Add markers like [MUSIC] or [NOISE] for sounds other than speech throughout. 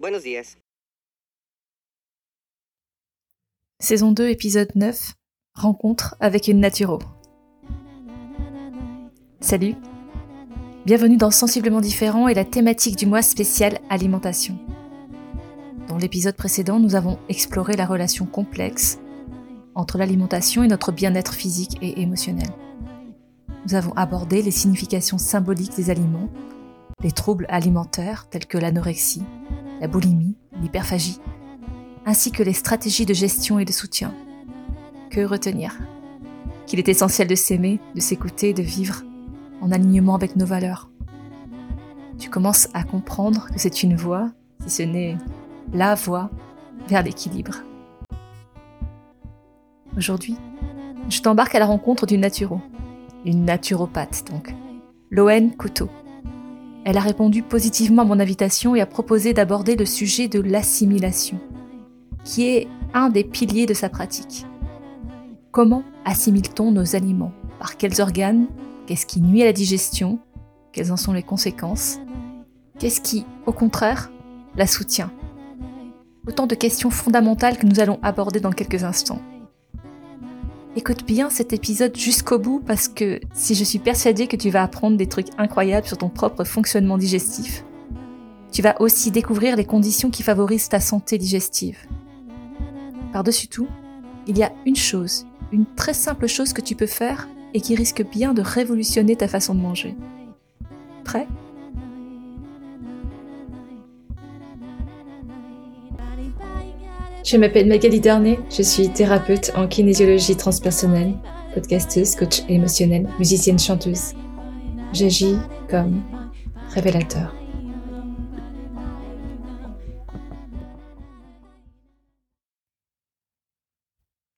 Buenos días. Saison 2, épisode 9. Rencontre avec une naturo. Salut. Bienvenue dans Sensiblement différent et la thématique du mois spécial alimentation. Dans l'épisode précédent, nous avons exploré la relation complexe entre l'alimentation et notre bien-être physique et émotionnel. Nous avons abordé les significations symboliques des aliments, les troubles alimentaires tels que l'anorexie, la boulimie, l'hyperphagie, ainsi que les stratégies de gestion et de soutien. Que retenir? Qu'il est essentiel de s'aimer, de s'écouter, de vivre en alignement avec nos valeurs. Tu commences à comprendre que c'est une voie, si ce n'est la voie, vers l'équilibre. Aujourd'hui, je t'embarque à la rencontre d'une naturo, une naturopathe donc, Loen Couteau. Elle a répondu positivement à mon invitation et a proposé d'aborder le sujet de l'assimilation, qui est un des piliers de sa pratique. Comment assimile-t-on nos aliments? Par quels organes? Qu'est-ce qui nuit à la digestion? Quelles en sont les conséquences? Qu'est-ce qui, au contraire, la soutient? Autant de questions fondamentales que nous allons aborder dans quelques instants. Écoute bien cet épisode jusqu'au bout parce que si je suis persuadée que tu vas apprendre des trucs incroyables sur ton propre fonctionnement digestif, tu vas aussi découvrir les conditions qui favorisent ta santé digestive. Par-dessus tout, il y a une chose, une très simple chose que tu peux faire et qui risque bien de révolutionner ta façon de manger. Prêt? Je m'appelle Magali Darnay, je suis thérapeute en kinésiologie transpersonnelle, podcasteuse, coach émotionnelle, musicienne chanteuse. J'agis comme révélateur.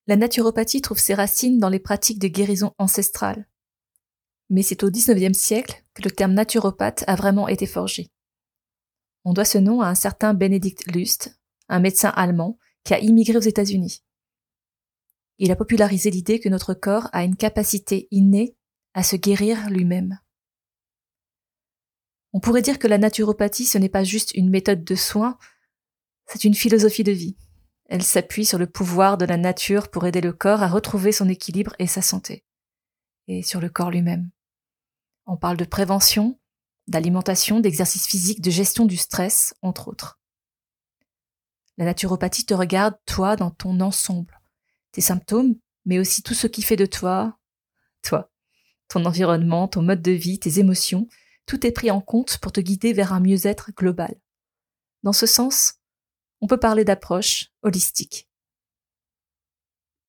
La naturopathie trouve ses racines dans les pratiques de guérison ancestrale. Mais c'est au XIXe siècle que le terme naturopathe a vraiment été forgé. On doit ce nom à un certain Benedict Lust, un médecin allemand qui a immigré aux États-Unis. Il a popularisé l'idée que notre corps a une capacité innée à se guérir lui-même. On pourrait dire que la naturopathie, ce n'est pas juste une méthode de soins, c'est une philosophie de vie. Elle s'appuie sur le pouvoir de la nature pour aider le corps à retrouver son équilibre et sa santé, et sur le corps lui-même. On parle de prévention, d'alimentation, d'exercice physique, de gestion du stress, entre autres. La naturopathie te regarde, toi, dans ton ensemble, tes symptômes, mais aussi tout ce qui fait de toi, toi, ton environnement, ton mode de vie, tes émotions, tout est pris en compte pour te guider vers un mieux-être global. Dans ce sens, on peut parler d'approche holistique.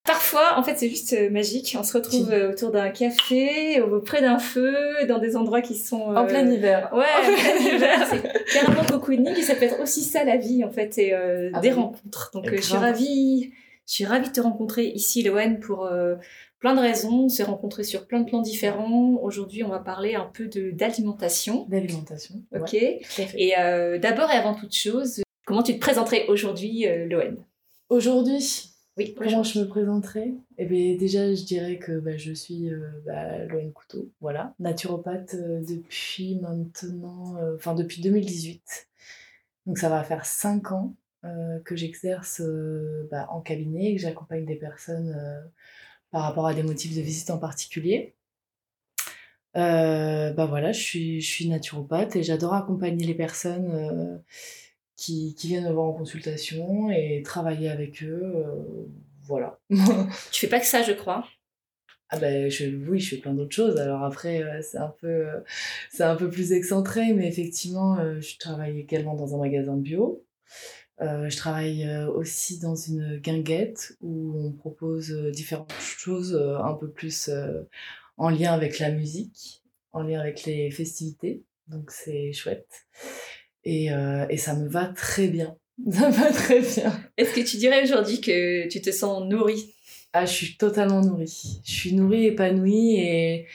Parfois, en fait, c'est juste euh, magique. On se retrouve euh, autour d'un café, auprès d'un feu, dans des endroits qui sont... En plein hiver. Ouais, en plein hiver. C'est carrément cocooning et ça peut être aussi ça la vie, en fait, et ah des rencontres. Donc, je suis ravie, je suis ravie de te rencontrer ici, Loen, pour plein de raisons. On s'est rencontrés sur plein de plans différents. Aujourd'hui, on va parler un peu d'alimentation. D'alimentation. Ok. et d'abord et avant toute chose, comment tu te présenterais aujourd'hui, Loen Aujourd'hui oui, comment je me présenterais Eh bien, déjà, je dirais que bah, je suis euh, bah, Couteau, voilà, naturopathe euh, depuis maintenant, euh, enfin depuis 2018. Donc ça va faire 5 ans euh, que j'exerce bah, en cabinet et que j'accompagne des personnes par rapport à des motifs de visite en particulier. bah voilà, je suis, je suis naturopathe et j'adore accompagner les personnes qui, qui, viennent me voir en consultation et travailler avec eux. Euh, voilà. [LAUGHS] tu fais pas que ça, je crois. Ah ben je, oui, je fais plein d'autres choses. Alors après, euh, c'est un peu, euh, c'est un peu plus excentré, mais effectivement, je travaille également dans un magasin bio. je travaille aussi dans une guinguette où on propose différentes choses un peu plus en lien avec la musique, en lien avec les festivités. Donc c'est chouette. Et, euh, et ça me va très bien. [LAUGHS] Ça me va très bien. Est-ce que tu dirais aujourd'hui que tu te sens nourrie? Ah, je suis totalement nourrie. Je suis nourrie, épanouie et,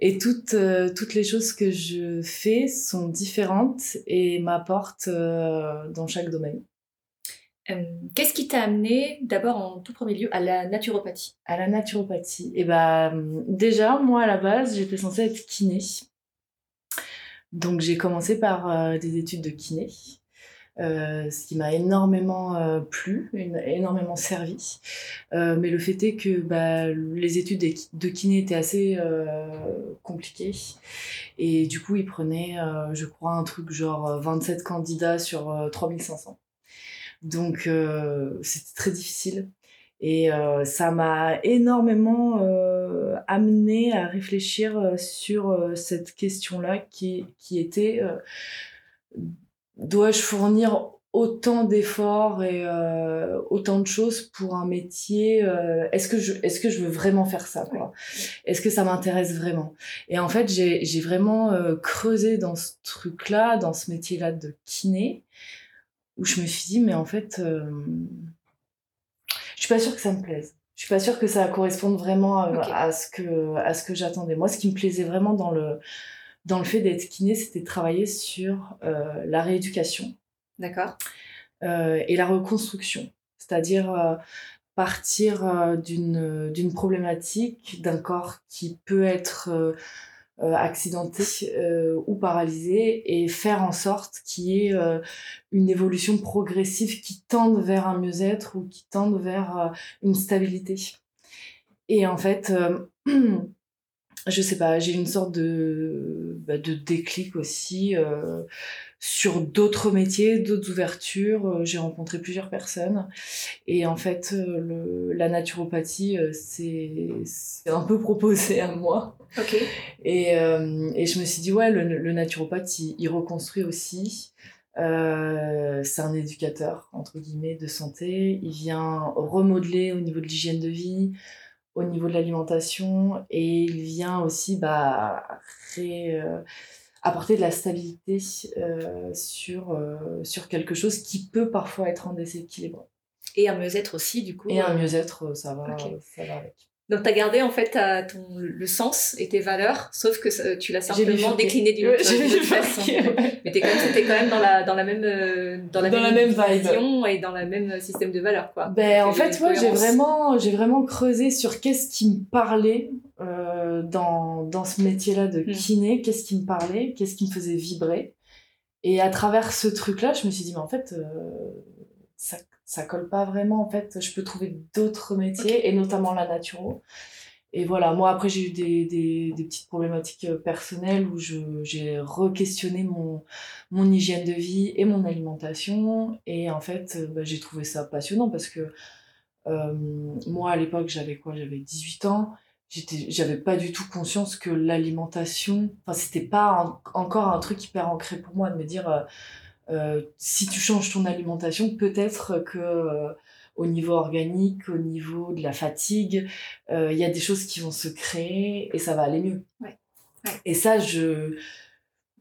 et toutes, euh, toutes les choses que je fais sont différentes et m'apportent euh, dans chaque domaine. Qu'est-ce qui t'a amené d'abord en tout premier lieu à la naturopathie? À la naturopathie. Et eh ben déjà moi à la base j'étais censée être kiné. Donc j'ai commencé par euh, des études de kiné. Euh, ce qui m'a énormément euh, plu, énormément servi. Mais le fait est que bah, les études de kiné étaient assez compliquées. Et du coup, ils prenaient, je crois, un truc genre 27 candidats sur 3500. Donc, c'était très difficile. Et ça m'a énormément amené à réfléchir sur cette question-là qui, qui était dois-je fournir autant d'efforts et euh, autant de choses pour un métier euh, est-ce que je est-ce que je veux vraiment faire ça quoi? Est-ce que ça m'intéresse vraiment? Et en fait j'ai j'ai vraiment euh, creusé dans ce truc là dans ce métier là de kiné où je me suis dit mais en fait je suis pas sûre que ça me plaise je suis pas sûre que ça corresponde vraiment à, ce que à ce que j'attendais moi ce qui me plaisait vraiment dans le dans le fait d'être kiné, c'était de travailler sur euh, la rééducation. D'accord. Euh, et la reconstruction. C'est-à-dire euh, partir d'une problématique d'un corps qui peut être accidenté ou paralysé et faire en sorte qu'il y ait une évolution progressive qui tende vers un mieux-être ou qui tende vers une stabilité. Et en fait, [CLEARS THROAT] je sais pas, j'ai une sorte de, bah, de déclic aussi euh, sur d'autres métiers, d'autres ouvertures. Euh, j'ai rencontré plusieurs personnes et en fait, euh, le, la naturopathie, c'est un peu proposé à moi. Et, et je me suis dit, ouais, le, le naturopathe, il, il reconstruit aussi. Euh, c'est un éducateur, entre guillemets, de santé. Il vient remodeler au niveau de l'hygiène de vie, au niveau de l'alimentation et il vient aussi bah, euh, apporter de la stabilité euh, sur, euh, sur quelque chose qui peut parfois être en déséquilibre. Et un mieux-être aussi, du coup. Et un mieux-être, ça va, ça va avec. Donc, tu as gardé en fait ton, le sens et tes valeurs, sauf que tu l'as simplement décliné d'une autre, façon. Mais quand même, quand même dans la, dans la même, euh, dans la même, vision et dans le même système de valeurs. Quoi. Ben, en fait, ouais, j'ai vraiment, vraiment creusé sur qu'est-ce qui me parlait euh, dans, dans ce métier-là de hmm. kiné, qu'est-ce qui me parlait, qu'est-ce qui me faisait vibrer. Et à travers ce truc-là, je me suis dit, mais en fait, euh, ça ça colle pas vraiment en fait. Je peux trouver d'autres métiers et notamment la naturo. Et voilà. Moi après j'ai eu des, des, des, petites problématiques euh, personnelles où j'ai re-questionné mon mon hygiène de vie et mon alimentation. Et en fait euh, bah, j'ai trouvé ça passionnant parce que euh, moi à l'époque j'avais quoi? J'avais 18 ans j'étais j'avais pas du tout conscience que l'alimentation enfin c'était pas encore un truc hyper ancré pour moi de me dire euh, si tu changes ton alimentation, peut-être que euh, au niveau organique, au niveau de la fatigue, euh, il y a des choses qui vont se créer et ça va aller mieux. Et ça, je,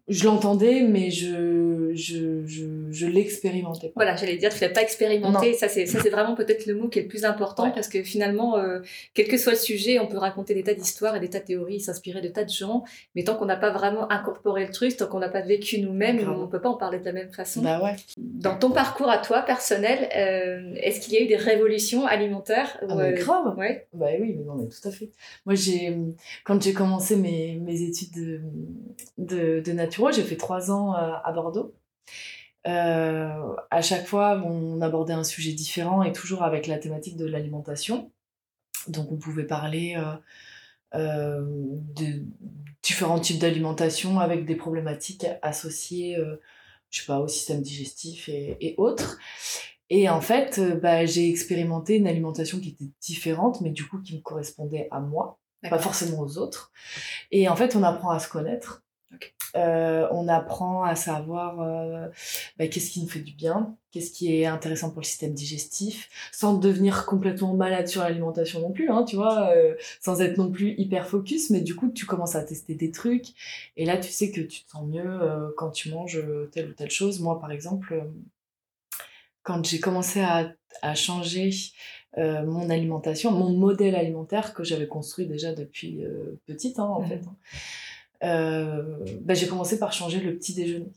je l'entendais, mais je, je, je, je l'expérimentais Voilà, j'allais dire, tu l'as pas expérimenté. Ça, c'est, ça, c'est vraiment peut-être le mot qui est le plus important parce que finalement, euh, quel que soit le sujet, on peut raconter des tas d'histoires et des tas de théories, s'inspirer de tas de gens, mais tant qu'on n'a pas vraiment incorporé le truc, tant qu'on n'a pas vécu nous-mêmes, on peut pas en parler de la même façon. Bah ouais. Dans ton parcours à toi, personnel, euh, est-ce qu'il y a eu des révolutions alimentaires ah bah, grave. Ouais. Bah oui, mais non, mais tout à fait. Moi, j'ai, quand j'ai commencé mes, mes études de, de, de nature, j'ai fait trois ans euh, à Bordeaux. Euh, à chaque fois, on abordait un sujet différent et toujours avec la thématique de l'alimentation. Donc, on pouvait parler euh, de différents types d'alimentation avec des problématiques associées, je sais pas, au système digestif et, autres. Et en fait, bah, j'ai expérimenté une alimentation qui était différente, mais du coup qui me correspondait à moi, pas forcément aux autres. Et en fait, on apprend à se connaître. Euh, on apprend à savoir euh, bah, qu'est-ce qui nous fait du bien, qu'est-ce qui est intéressant pour le système digestif, sans devenir complètement malade sur l'alimentation non plus, hein, tu vois, euh, sans être non plus hyper focus, mais du coup tu commences à tester des trucs, et là tu sais que tu te sens mieux quand tu manges telle ou telle chose. Moi par exemple, quand j'ai commencé à, changer mon alimentation, mon modèle alimentaire que j'avais construit déjà depuis petite hein, en mmh. fait. Euh, bah, j'ai commencé par changer le petit déjeuner.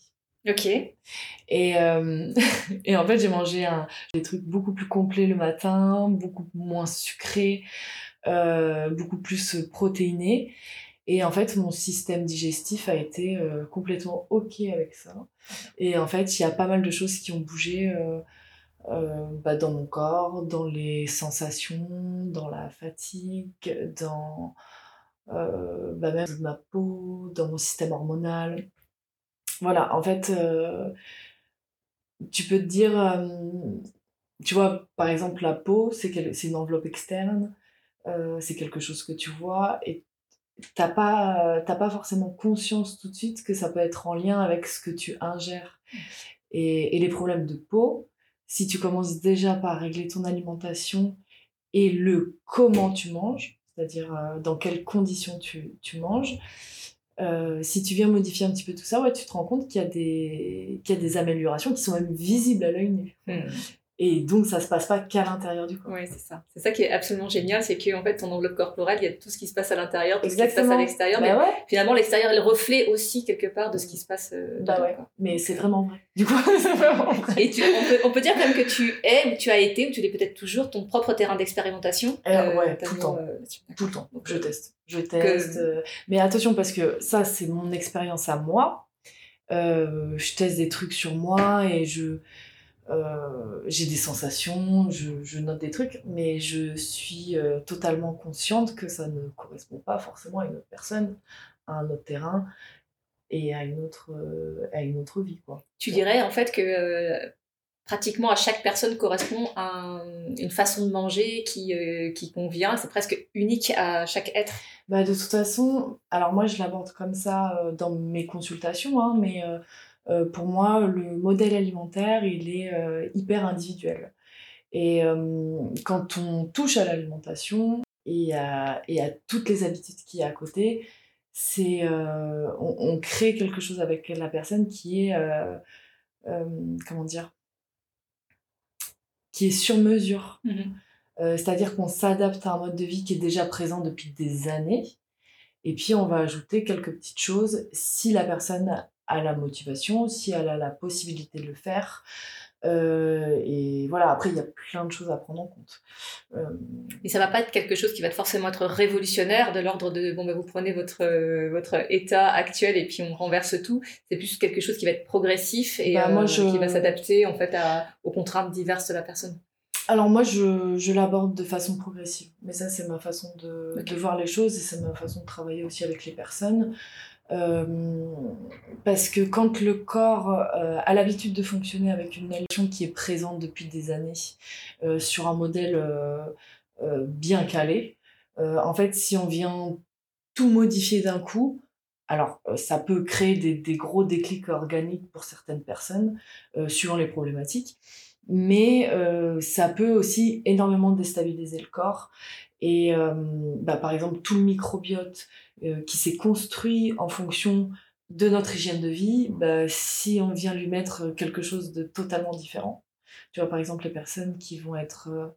Ok. Et, euh, [LAUGHS] et en fait, j'ai mangé un, des trucs beaucoup plus complets le matin, beaucoup moins sucrés, euh, beaucoup plus protéinés. Et en fait, mon système digestif a été euh, complètement OK avec ça. Et en fait, il y a pas mal de choses qui ont bougé bah, dans mon corps, dans les sensations, dans la fatigue, dans bah, même ma peau, dans mon système hormonal. Voilà, en fait, tu peux te dire, tu vois, par exemple, la peau, c'est une enveloppe externe, c'est quelque chose que tu vois, et t'as pas, pas forcément conscience tout de suite que ça peut être en lien avec ce que tu ingères. Et les problèmes de peau, si tu commences déjà par régler ton alimentation et le comment tu manges, c'est-à-dire euh, dans quelles conditions tu, manges, euh, si tu viens modifier un petit peu tout ça, ouais, tu te rends compte qu'il y, a des, y a des améliorations qui sont même visibles à l'œil nu. Mmh. Et donc, ça se passe pas qu'à l'intérieur du corps. Oui, c'est ça. C'est ça qui est absolument génial, c'est qu'en fait, ton enveloppe corporelle, il y a tout ce qui se passe à l'intérieur, tout ce qui se passe à l'extérieur. Bah mais finalement, l'extérieur le reflet aussi, quelque part, de ce qui se passe euh, bah ouais. Mais c'est vraiment vrai. Du coup, [LAUGHS] c'est vraiment vrai. Et tu, on, peut, on, peut, dire quand même que tu es, ou tu as été, ou tu l'es peut-être toujours, ton propre terrain d'expérimentation. Euh, euh ouais, tout le temps. Euh, tout le temps. je teste. Je teste. Mais attention, parce que ça, c'est mon expérience à moi. je teste des trucs sur moi et je euh, j'ai des sensations, je, note des trucs, mais je suis euh, totalement consciente que ça ne correspond pas forcément à une autre personne, à un autre terrain et à une autre, euh, à une autre vie. Quoi. Tu dirais en fait que pratiquement à chaque personne correspond à une façon de manger qui, qui convient, c'est presque unique à chaque être. Bah, de toute façon, alors moi je l'aborde comme ça dans mes consultations, hein, mais euh, pour moi, le modèle alimentaire, il est euh, hyper individuel. Et euh, quand on touche à l'alimentation et à, et à toutes les habitudes qui y a à côté, c'est on, on, crée quelque chose avec la personne qui est comment dire qui est sur mesure. Mmh c'est-à-dire qu'on s'adapte à un mode de vie qui est déjà présent depuis des années. Et puis on va ajouter quelques petites choses si la personne à la motivation, si elle a la possibilité de le faire. Euh, et voilà, après, il y a plein de choses à prendre en compte. Euh... Et ça va pas être quelque chose qui va forcément être révolutionnaire, de l'ordre de, bon, ben, vous prenez votre, euh, votre état actuel et puis on renverse tout. C'est plus quelque chose qui va être progressif et bah, moi, euh, qui va s'adapter, en fait, à, aux contraintes diverses de la personne. Alors moi, je, je l'aborde de façon progressive. Mais ça, c'est ma façon de, de, voir les choses et c'est ma façon de travailler aussi avec les personnes. Euh, parce que quand le corps euh, a l'habitude de fonctionner avec une élection qui est présente depuis des années euh, sur un modèle bien calé, en fait, si on vient tout modifier d'un coup, alors ça peut créer des, des, gros déclics organiques pour certaines personnes, suivant les problématiques, mais ça peut aussi énormément déstabiliser le corps. Et bah, par exemple, tout le microbiote euh, qui s'est construit en fonction de notre hygiène de vie, bah, si on vient lui mettre quelque chose de totalement différent, tu vois par exemple les personnes qui vont être euh,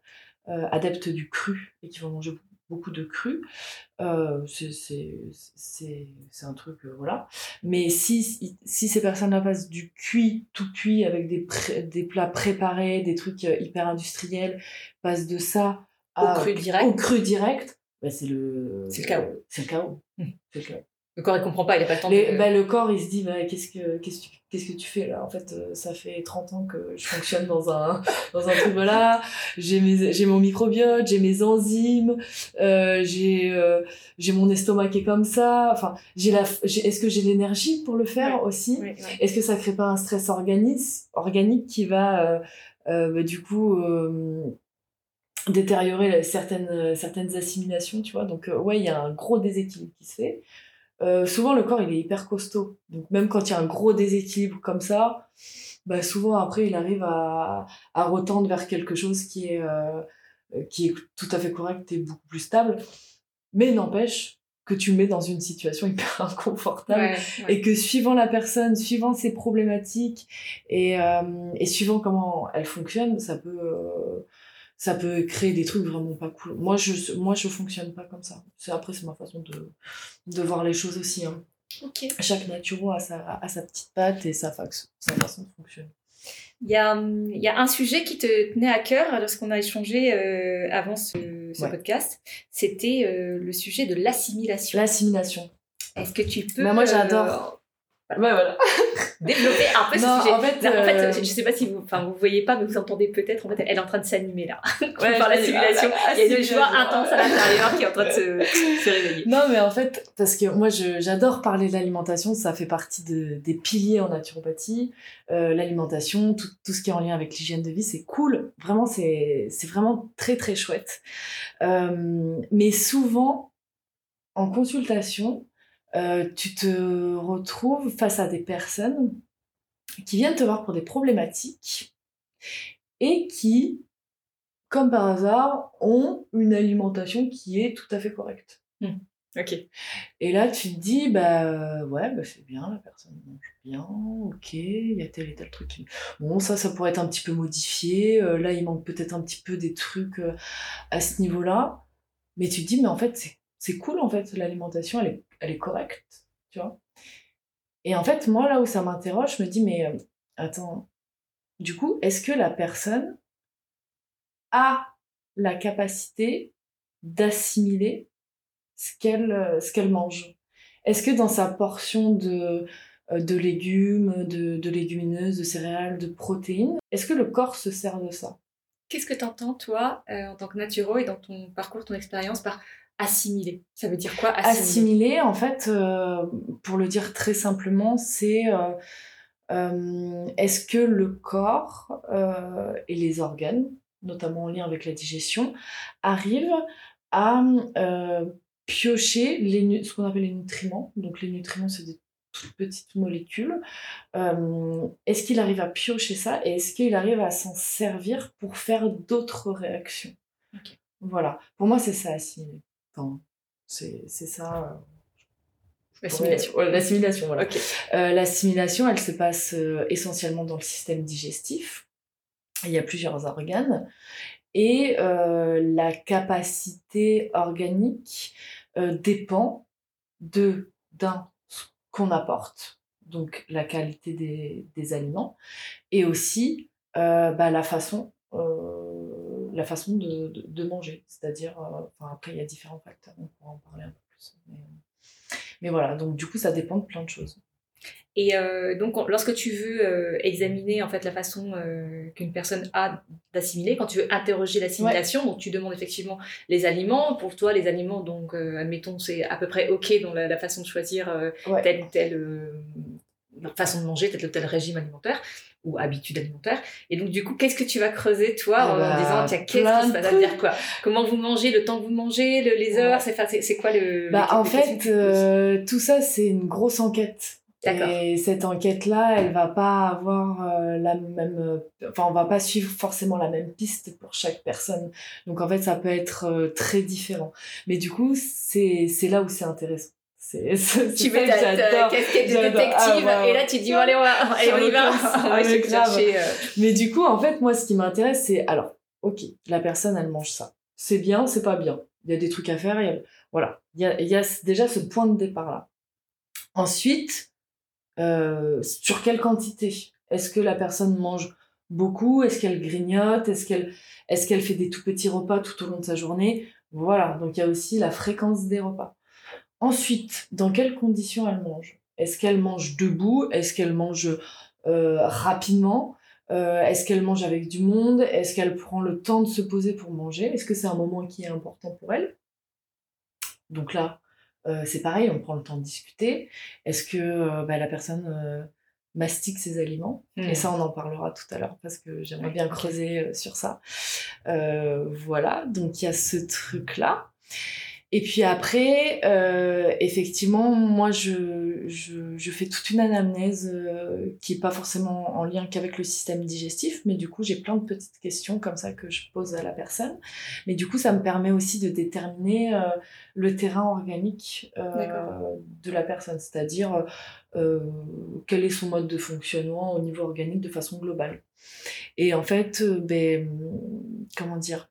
euh, adeptes du cru et qui vont manger beaucoup de cru, c'est un truc, voilà. Mais si, si ces personnes-là passent du cuit, tout cuit, avec des, des plats préparés, des trucs hyper industriels, passent de ça au cru direct, au cru direct bah, c'est le... C'est le chaos. C'est le chaos. Mmh. le corps, il comprend pas, il a pas le temps de... bah, le corps, il se dit, bah, qu'est-ce que, qu'est-ce, qu'est-ce que tu fais là? En fait, euh, ça fait 30 ans que je fonctionne dans un, [LAUGHS] dans un truc, voilà. J'ai, mes, j'ai mon microbiote, j'ai mes enzymes, euh, j'ai, euh, j'ai mon estomac qui est comme ça. Enfin, j'ai la, j'ai, est-ce que j'ai l'énergie pour le faire aussi? Est-ce que ça crée pas un stress organique, organique qui va, bah, du coup détériorer certaines, certaines assimilations, tu vois. Donc, euh, ouais, il y a un gros déséquilibre qui se fait. Euh, souvent, le corps, il est hyper costaud. Donc, même quand il y a un gros déséquilibre comme ça, bah, souvent, après, il arrive à, à retendre vers quelque chose qui est, euh, qui est tout à fait correct et beaucoup plus stable. Mais n'empêche que tu mets dans une situation [LAUGHS] hyper inconfortable et que suivant la personne, suivant ses problématiques et, et suivant comment elle fonctionne, ça peut ça peut créer des trucs vraiment pas cool. Moi, je, moi, je fonctionne pas comme ça. C'est, après, c'est ma façon de, de voir les choses aussi. Hein. Chaque naturo a sa, a sa petite patte et sa, sa façon de fonctionner. Il y, a, y a un sujet qui te tenait à cœur lorsqu'on a échangé euh, avant ce, ce podcast. C'était euh, le sujet de l'assimilation. L'assimilation. Est-ce que tu peux. Bah, moi, j'adore. Ouais, voilà. [LAUGHS] Développer un peu ce sujet. En fait, Non, en fait, euh, je sais pas si vous, enfin, vous voyez pas, mais vous entendez peut-être. En fait, elle est en train de s'animer là. [LAUGHS] Ouais, par la simulation. ah, Il y a une joie intense à l'intérieur qui est en train de se, se réveiller. Non, mais en fait, parce que moi, j'adore parler de l'alimentation, ça fait partie de- des piliers en naturopathie. Euh, l'alimentation, tout, tout ce qui est en lien avec l'hygiène de vie, c'est cool. Vraiment, c'est c'est vraiment très, très chouette. Euh, mais souvent, en consultation, euh, tu te retrouves face à des personnes qui viennent te voir pour des problématiques et qui, comme par hasard, ont une alimentation qui est tout à fait correcte. Ok. Et là, tu te dis, bah ouais, bah, c'est bien, la personne mange bien, ok, il y a tel et tel truc. qui- Bon, ça, ça pourrait être un petit peu modifié. euh, là, il manque peut-être un petit peu des trucs euh, à ce niveau-là. Mais tu te dis, mais en fait, c'est- c'est cool, en fait, l'alimentation, elle est, elle est correcte, tu vois. Et en fait, moi, là où ça m'interroge, je me dis, mais euh, attends, du coup, est-ce que la personne a la capacité d'assimiler ce qu'elle euh, mange? Est-ce que dans sa portion de, euh, de légumes, de, légumineuses, de céréales, de protéines, est-ce que le corps se sert de ça? Qu'est-ce que tu entends, toi, en tant que naturo et dans ton parcours, ton expérience, par assimiler Ça veut dire quoi assimiler Assimiler, en fait, euh, pour le dire très simplement, c'est euh, euh, est-ce que le corps et les organes, notamment en lien avec la digestion, arrivent à piocher les, ce qu'on appelle les nutriments. Donc les nutriments, c'est des toutes petites molécules. Euh, est-ce qu'il arrive à piocher ça et est-ce qu'il arrive à s'en servir pour faire d'autres réactions? Voilà. Pour moi, c'est ça, assimiler. Enfin, c'est ça. euh, L'assimilation. Ouais, l'assimilation, voilà. Ok. Euh, L'assimilation, elle se passe euh, essentiellement dans le système digestif. Il y a plusieurs organes. Et euh, la capacité organique euh, dépend de d'un ce qu'on apporte, donc la qualité des, des aliments, et aussi bah, la façon, la façon de, de, de manger. C'est-à-dire, euh, enfin, après, il y a différents facteurs, on pourra en parler un peu plus. Mais, mais voilà, donc du coup, ça dépend de plein de choses. Et euh, donc, on- lorsque tu veux euh, examiner en fait la façon euh, qu'une personne a d'assimiler, quand tu veux interroger l'assimilation, donc tu demandes effectivement les aliments. Pour toi, les aliments, donc euh, admettons, c'est à peu près ok dans la, la façon de choisir euh, Ouais. telle ou telle euh, façon de manger, tel ou tel régime alimentaire ou habitude alimentaire. Et donc, du coup, qu'est-ce que tu vas creuser, toi, Ah en bah, disant, tiens, qu'est-ce qui se passe veut dire quoi? Comment vous mangez, le temps que vous mangez, le- les heures, c'est quoi le. Bah, en fait, euh, tout ça, c'est une grosse enquête. Et cette enquête-là, elle va pas avoir euh, la même. Enfin, on va pas suivre forcément la même piste pour chaque personne. Donc, en fait, ça peut être euh, très différent. Mais du coup, c'est c'est là où c'est intéressant. [LAUGHS] C'est tu mets ta, ta casquette de détective Ah, ouais, et là tu dis bon, allez allez, on y va de [LAUGHS] Grave. chercher, euh, Mais du coup, en fait, moi, ce qui m'intéresse, c'est alors, ok, la personne, elle mange ça. C'est bien, c'est pas bien? Il y a des trucs à faire. a- Voilà. Il y a, il y a déjà ce point de départ-là. Ensuite, euh, sur quelle quantité? Est-ce que la personne mange beaucoup? Est-ce qu'elle grignote? Est-ce qu'elle est qu'elle fait des tout petits repas tout au long de sa journée? Voilà. Donc, il y a aussi la fréquence des repas. Ensuite, dans quelles conditions elle mange? Est-ce qu'elle mange debout? Est-ce qu'elle mange euh, rapidement? Euh, Est-ce qu'elle mange avec du monde? Est-ce qu'elle prend le temps de se poser pour manger? Est-ce que c'est un moment qui est important pour elle? Donc là, euh, c'est pareil, on prend le temps de discuter. Est-ce que bah, la personne mastique ses aliments? Hmm. Et ça, on en parlera tout à l'heure parce que j'aimerais bien creuser sur ça. Euh, voilà, donc il y a ce truc-là. Et puis après, euh, effectivement, moi, je, je, je fais toute une anamnèse euh, qui n'est pas forcément en lien qu'avec le système digestif, mais du coup, j'ai plein de petites questions comme ça que je pose à la personne. Mais du coup, ça me permet aussi de déterminer euh, le terrain organique euh, de la personne, c'est-à-dire euh, quel est son mode de fonctionnement au niveau organique de façon globale. Et en fait, euh, ben, comment dire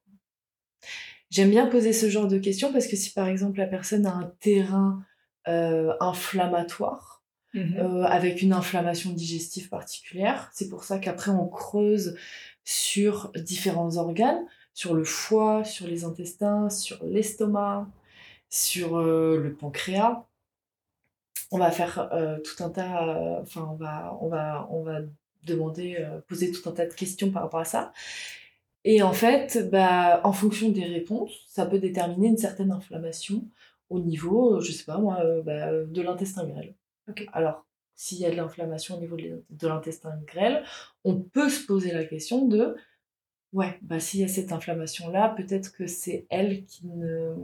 J'aime bien poser ce genre de questions parce que si par exemple la personne a un terrain euh, inflammatoire, Mhm. euh, avec une inflammation digestive particulière, c'est pour ça qu'après on creuse sur différents organes, sur le foie, sur les intestins, sur l'estomac, sur euh, le pancréas. on va faire tout un tas, enfin, on va, on va, on va demander, poser tout un tas de questions par rapport à ça. Et en fait, bah, en fonction des réponses, ça peut déterminer une certaine inflammation au niveau, je sais pas moi, bah, de l'intestin grêle. Alors, s'il y a de l'inflammation au niveau de l'intestin grêle, on peut se poser la question de ouais, bah s'il y a cette inflammation là, peut-être que c'est elle qui ne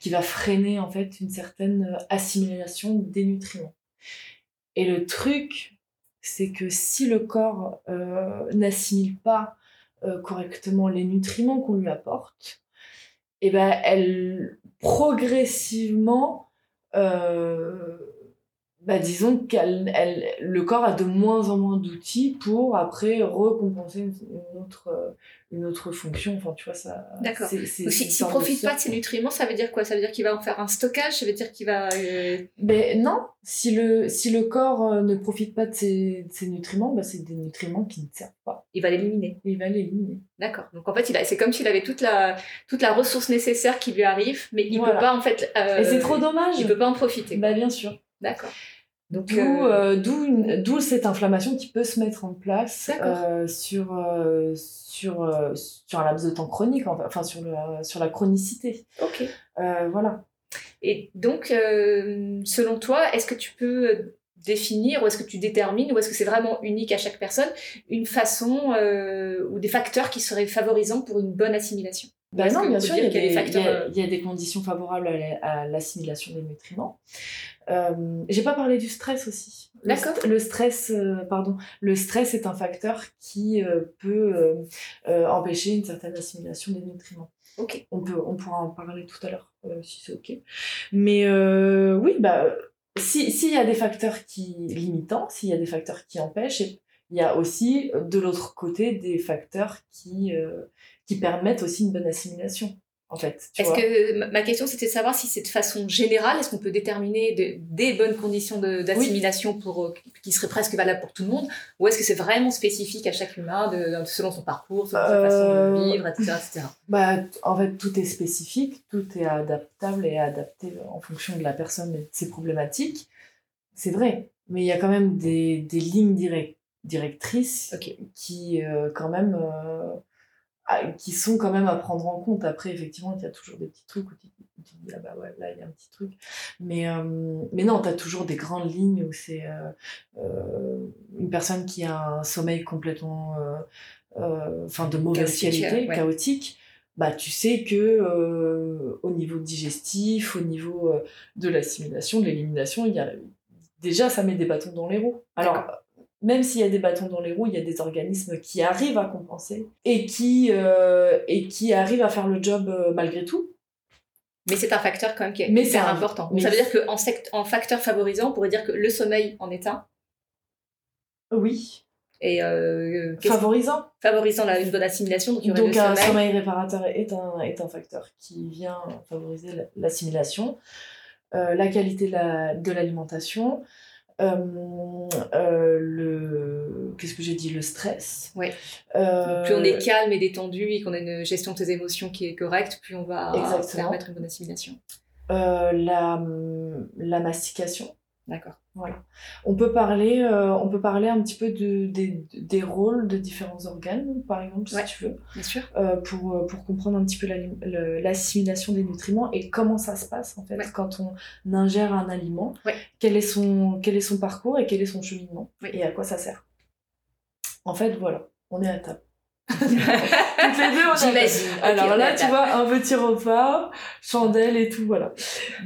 qui va freiner en fait une certaine assimilation des nutriments. Et le truc, c'est que si le corps euh, n'assimile pas euh, correctement les nutriments qu'on lui apporte, et eh ben elle progressivement euh, bah, disons que elle, le corps a de moins en moins d'outils pour après recompenser une, autre, euh, une autre fonction. Enfin, tu vois, ça. D'accord. S'il ne profite pas de ces nutriments, ça veut dire quoi? Ça veut dire qu'il va en faire un stockage? Ça veut dire qu'il va. Euh, ben non, si le, si le corps euh, ne profite pas de ces, ces nutriments, bah, c'est des nutriments qui ne servent pas. Il va l'éliminer. Il va l'éliminer. D'accord. Donc en fait, c'est comme s'il avait toute la, toute la ressource nécessaire qui lui arrive, mais il ne peut pas en fait. Et c'est trop dommage. Il peut pas en profiter. Bah, bien sûr. D'accord. Donc, euh, d'où cette inflammation qui peut se mettre en place euh, sur, euh, sur, sur un laps de temps chronique, enfin sur, le, sur la chronicité. Ok. voilà. Et donc, selon toi, est-ce que tu peux définir ou est-ce que tu détermines ou est-ce que c'est vraiment unique à chaque personne une façon ou des facteurs qui seraient favorisants pour une bonne assimilation? Bah non, bien sûr, il y, a des, il, y a, des conditions favorables à l'assimilation des nutriments. Euh, J'ai pas parlé du stress aussi. D'accord. Le, stress, euh, pardon, le stress est un facteur qui euh, peut euh, euh, empêcher une certaine assimilation des nutriments. Ok. On peut, on pourra en parler tout à l'heure si c'est ok. Mais oui, bah s'il y a des facteurs qui limitants, s'il y a des facteurs qui empêchent, il y a aussi de l'autre côté des facteurs qui qui permettent aussi une bonne assimilation. En fait, est-ce que ma question c'était de savoir si c'est de façon générale, est-ce qu'on peut déterminer des bonnes conditions d'assimilation pour euh, qui seraient presque valables pour tout le monde, ou est-ce que c'est vraiment spécifique à chaque humain, de, selon son parcours, selon sa façon de euh, vivre, etc., etc. Bah, en fait, tout est spécifique, tout est adaptable et adapté en fonction de la personne et de ses problématiques. C'est vrai, mais il y a quand même des, des lignes directrices qui, euh, quand même qui sont quand même à prendre en compte. Après, effectivement, il y a toujours des petits trucs où tu, te dis, ah bah ouais, là, il y a un petit truc. Mais, euh, mais non, tu as toujours des grandes lignes où c'est euh, euh, une personne qui a un sommeil complètement, enfin, de mauvaise qualité, chaotique. Bah, tu sais que au niveau digestif, au niveau de l'assimilation, de l'élimination, il y a déjà ça met des bâtons dans les roues. Alors même s'il y a des bâtons dans les roues, il y a des organismes qui arrivent à compenser et qui, euh, et qui arrivent à faire le job euh, malgré tout. Mais c'est un facteur quand même qui est mais hyper important. Mais ça veut dire qu'en en facteur favorisant, on pourrait dire que le sommeil en est un. Oui. Et euh, favorisant. Favorisant la, une bonne assimilation. Donc, donc un sommeil. réparateur est un, est un facteur qui vient favoriser l'assimilation. la qualité de l'alimentation. Le qu'est-ce que j'ai dit le stress. Ouais. Euh, plus on est calme et détendu et qu'on a une gestion de ses émotions qui est correcte plus on va permettre une bonne assimilation. La, la mastication D'accord. Voilà. On peut parler, euh, on peut parler un petit peu de, des rôles de différents organes, par exemple, si tu veux, bien sûr. Euh, pour, euh, pour comprendre un petit peu l'assimilation des nutriments et comment ça se passe en fait quand on ingère un aliment. Quel est son quel est son parcours et quel est son cheminement et à quoi ça sert. En fait, voilà, on est à table. [LAUGHS] Toutes les deux, on J'imagine. Alors là, tu vois, un petit repas, chandelle et tout, voilà.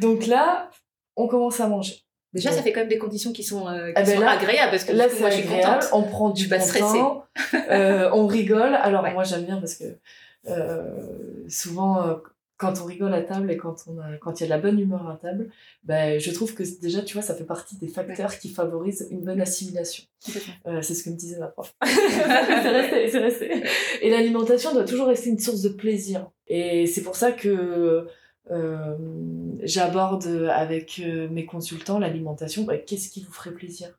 Donc là, on commence à manger. Déjà, ça fait quand même des conditions qui sont, euh, qui ah ben sont agréables parce que là, moi, je suis contente. On prend du bon temps, [LAUGHS] euh, on rigole. Alors moi, j'aime bien parce que euh, souvent, quand on rigole à table et quand on a, quand il y a de la bonne humeur à table, ben, je trouve que déjà, tu vois, ça fait partie des facteurs qui favorisent une bonne assimilation. C'est ce que me disait ma prof. [LAUGHS] c'est resté, c'est resté. Et l'alimentation doit toujours rester une source de plaisir. Et c'est pour ça que euh, j'aborde avec euh, mes consultants l'alimentation, bah, qu'est-ce qui vous ferait plaisir?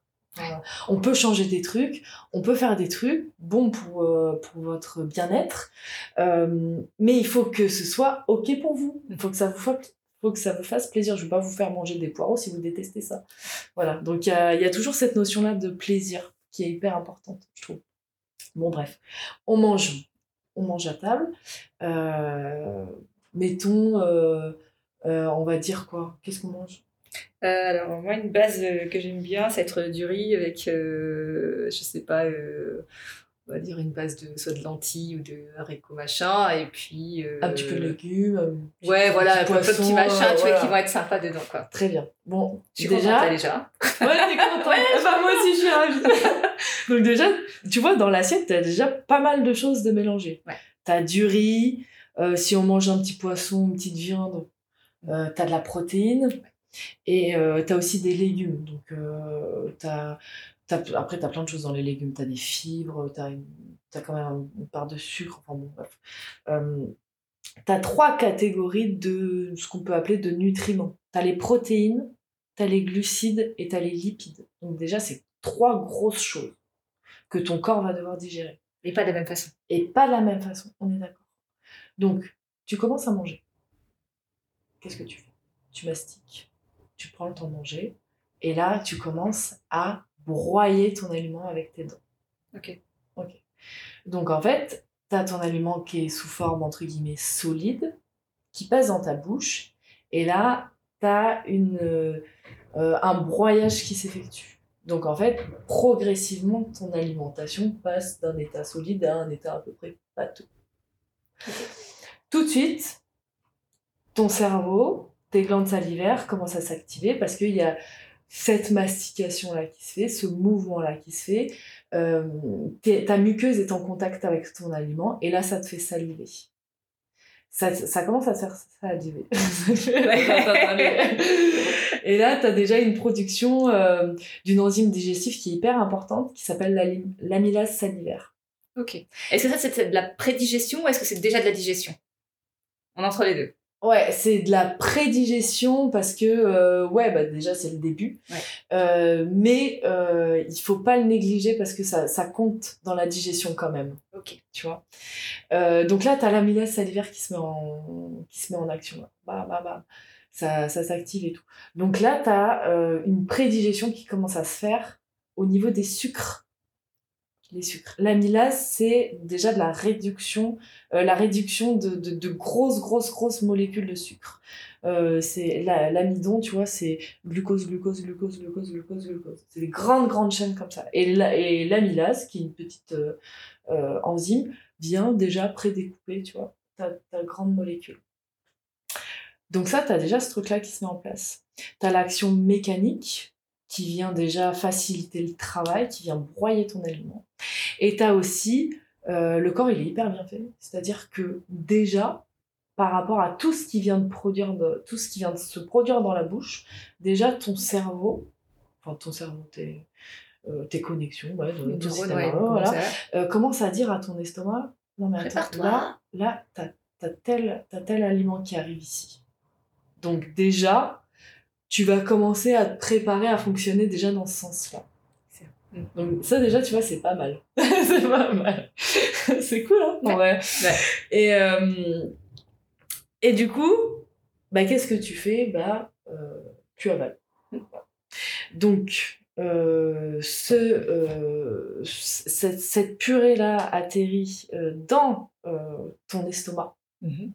On peut changer des trucs, on peut faire des trucs bons pour, euh, pour votre bien-être, mais il faut que ce soit OK pour vous. Il faut que ça vous, faut faut que ça vous fasse plaisir. Je ne veux pas vous faire manger des poireaux si vous détestez ça. Voilà, donc il y a, y a, toujours cette notion-là de plaisir qui est hyper importante, je trouve. Bon, bref, on mange, on mange à table. Euh, mettons, euh, euh, on va dire quoi? Qu'est-ce qu'on mange? Alors moi une base que j'aime bien c'est être du riz avec je sais pas on va dire une base de soit de lentilles ou de haricots machin et puis euh, un petit peu de légumes ouais voilà un peu de petits machins tu vois qui vont être sympas dedans quoi. Très bien. Bon je suis déjà déjà. Ouais t'es contente. [LAUGHS] Ouais, bah, moi aussi je suis ravie. [LAUGHS] Donc déjà tu vois dans l'assiette t'as déjà pas mal de choses de mélanger. Ouais. t'as du riz euh, si on mange un petit poisson une petite viande euh, t'as de la protéine et euh, t'as aussi des légumes donc euh, t'as après, tu as plein de choses dans les légumes. Tu as des fibres, tu as, quand même une part de sucre. Enfin bon, bref. Euh, tu as trois catégories de ce qu'on peut appeler de nutriments. Tu as les protéines, tu as les glucides et tu as les lipides. Donc déjà, c'est trois grosses choses que ton corps va devoir digérer. Et pas de la même façon. Et pas de la même façon, on est d'accord. Donc, tu commences à manger. Qu'est-ce que tu fais? Tu mastiques, tu prends le temps de manger, et là, tu commences à broyer ton aliment avec tes dents. Ok. Ok. Donc en fait, tu as ton aliment qui est sous forme entre guillemets solide, qui passe dans ta bouche, et là, tu as une, euh, un broyage qui s'effectue. Donc en fait, progressivement, ton alimentation passe d'un état solide à un état à peu près pâteux. Tout de suite, ton cerveau, tes glandes salivaires commencent à s'activer parce qu'il y a cette mastication-là qui se fait, ce mouvement-là qui se fait, euh, ta muqueuse est en contact avec ton aliment et là, ça te fait saliver. Ça, ça commence à se faire saliver. [LAUGHS] et là, tu as déjà une production euh, d'une enzyme digestive qui est hyper importante qui s'appelle l'amylase salivaire. Ok. Est-ce que ça, c'est de la prédigestion ou est-ce que c'est déjà de la digestion? On entre les deux. Ouais, c'est de la prédigestion parce que, euh, ouais, bah déjà c'est le début. Euh, mais euh, il faut pas le négliger parce que ça, ça compte dans la digestion quand même. Ok. Tu vois? Euh, donc là, tu as l'amylase salivaire qui se met en, qui se met en action. Bah, bah, bah. Ça, ça s'active et tout. Donc là, tu as une prédigestion qui commence à se faire au niveau des sucres les sucres. L'amylase, c'est déjà de la réduction, euh, la réduction de, de, grosses, grosses, grosses molécules de sucre. Euh, c'est l'amidon, tu vois, c'est glucose, glucose, glucose, glucose, glucose, glucose. C'est des grandes, grandes chaînes comme ça. Et l'amylase, qui est une petite euh, enzyme, vient déjà prédécouper, tu vois, ta, ta grande molécule. Donc ça, tu as déjà ce truc-là qui se met en place. Tu as l'action mécanique, qui vient déjà faciliter le travail, qui vient broyer ton aliment. Et tu as aussi, euh, le corps, il est hyper bien fait. C'est-à-dire que déjà, par rapport à tout ce qui vient de produire, de, tout ce qui vient de se produire dans la bouche, déjà ton cerveau, enfin ton cerveau, tes, euh, tes connexions, ouais, ton voilà, euh, commence à dire à ton estomac, non mais attends, là, là, t'as as tel, as tel aliment qui arrive ici. Donc déjà, tu vas commencer à te préparer à fonctionner déjà dans ce sens-là. Donc ça déjà, tu vois, c'est pas mal. [LAUGHS] c'est pas mal. [LAUGHS] c'est cool, hein ouais. Et, euh, et du coup, bah, qu'est-ce que tu fais? Bah, euh, Tu avales. Donc, euh, ce, cette, cette purée-là atterrit dans ton estomac. Mm-hmm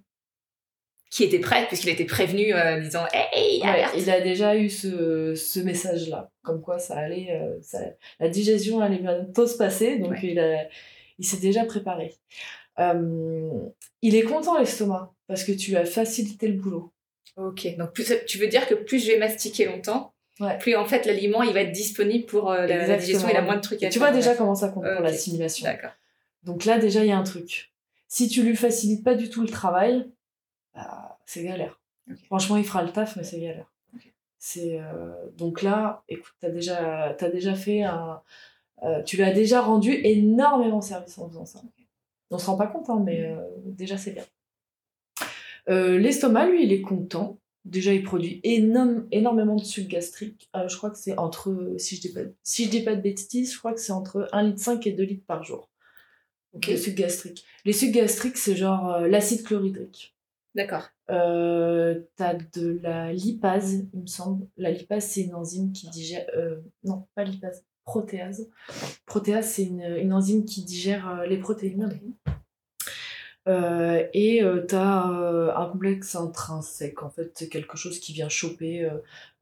qui était prêt, puisqu'il était prévenu en euh, disant Hey, alerte Il a déjà eu ce, ce message-là, comme quoi ça allait, euh, ça, la digestion allait bientôt se passer, donc il, a, il s'est déjà préparé. Euh, il est content l'estomac, parce que tu as facilité le boulot. Ok, donc plus, tu veux dire que plus je vais mastiquer longtemps, plus en fait l'aliment il va être disponible pour la, digestion, il a moins de trucs à Tu vois déjà comment ça compte pour l'assimilation. D'accord. Donc là déjà il y a un truc. Si tu lui facilites pas du tout le travail, bah, c'est galère. Franchement, il fera le taf, mais c'est galère. C'est euh, donc là, écoute, t'as déjà, as déjà fait un, euh, tu lui as déjà rendu énormément service en faisant ça. On se rend pas compte, hein, mais mm. euh, déjà c'est bien. L'estomac, lui, il est content. Déjà, il produit énormément de sucre gastrique. je crois que c'est entre, si je dis pas, si je dis pas de bêtises, je crois que c'est entre 1,5 litre et 2 litres par jour. Okay. Le sucre gastrique. Les sucres gastriques, c'est genre l'acide chlorhydrique. D'accord. Euh, t'as de la lipase, il me semble. La lipase, c'est une enzyme qui digère. Euh, non, pas lipase, protéase. Protéase, c'est une, une enzyme qui digère euh, les protéines. Euh, et tu as un complexe intrinsèque, en fait, c'est quelque chose qui vient choper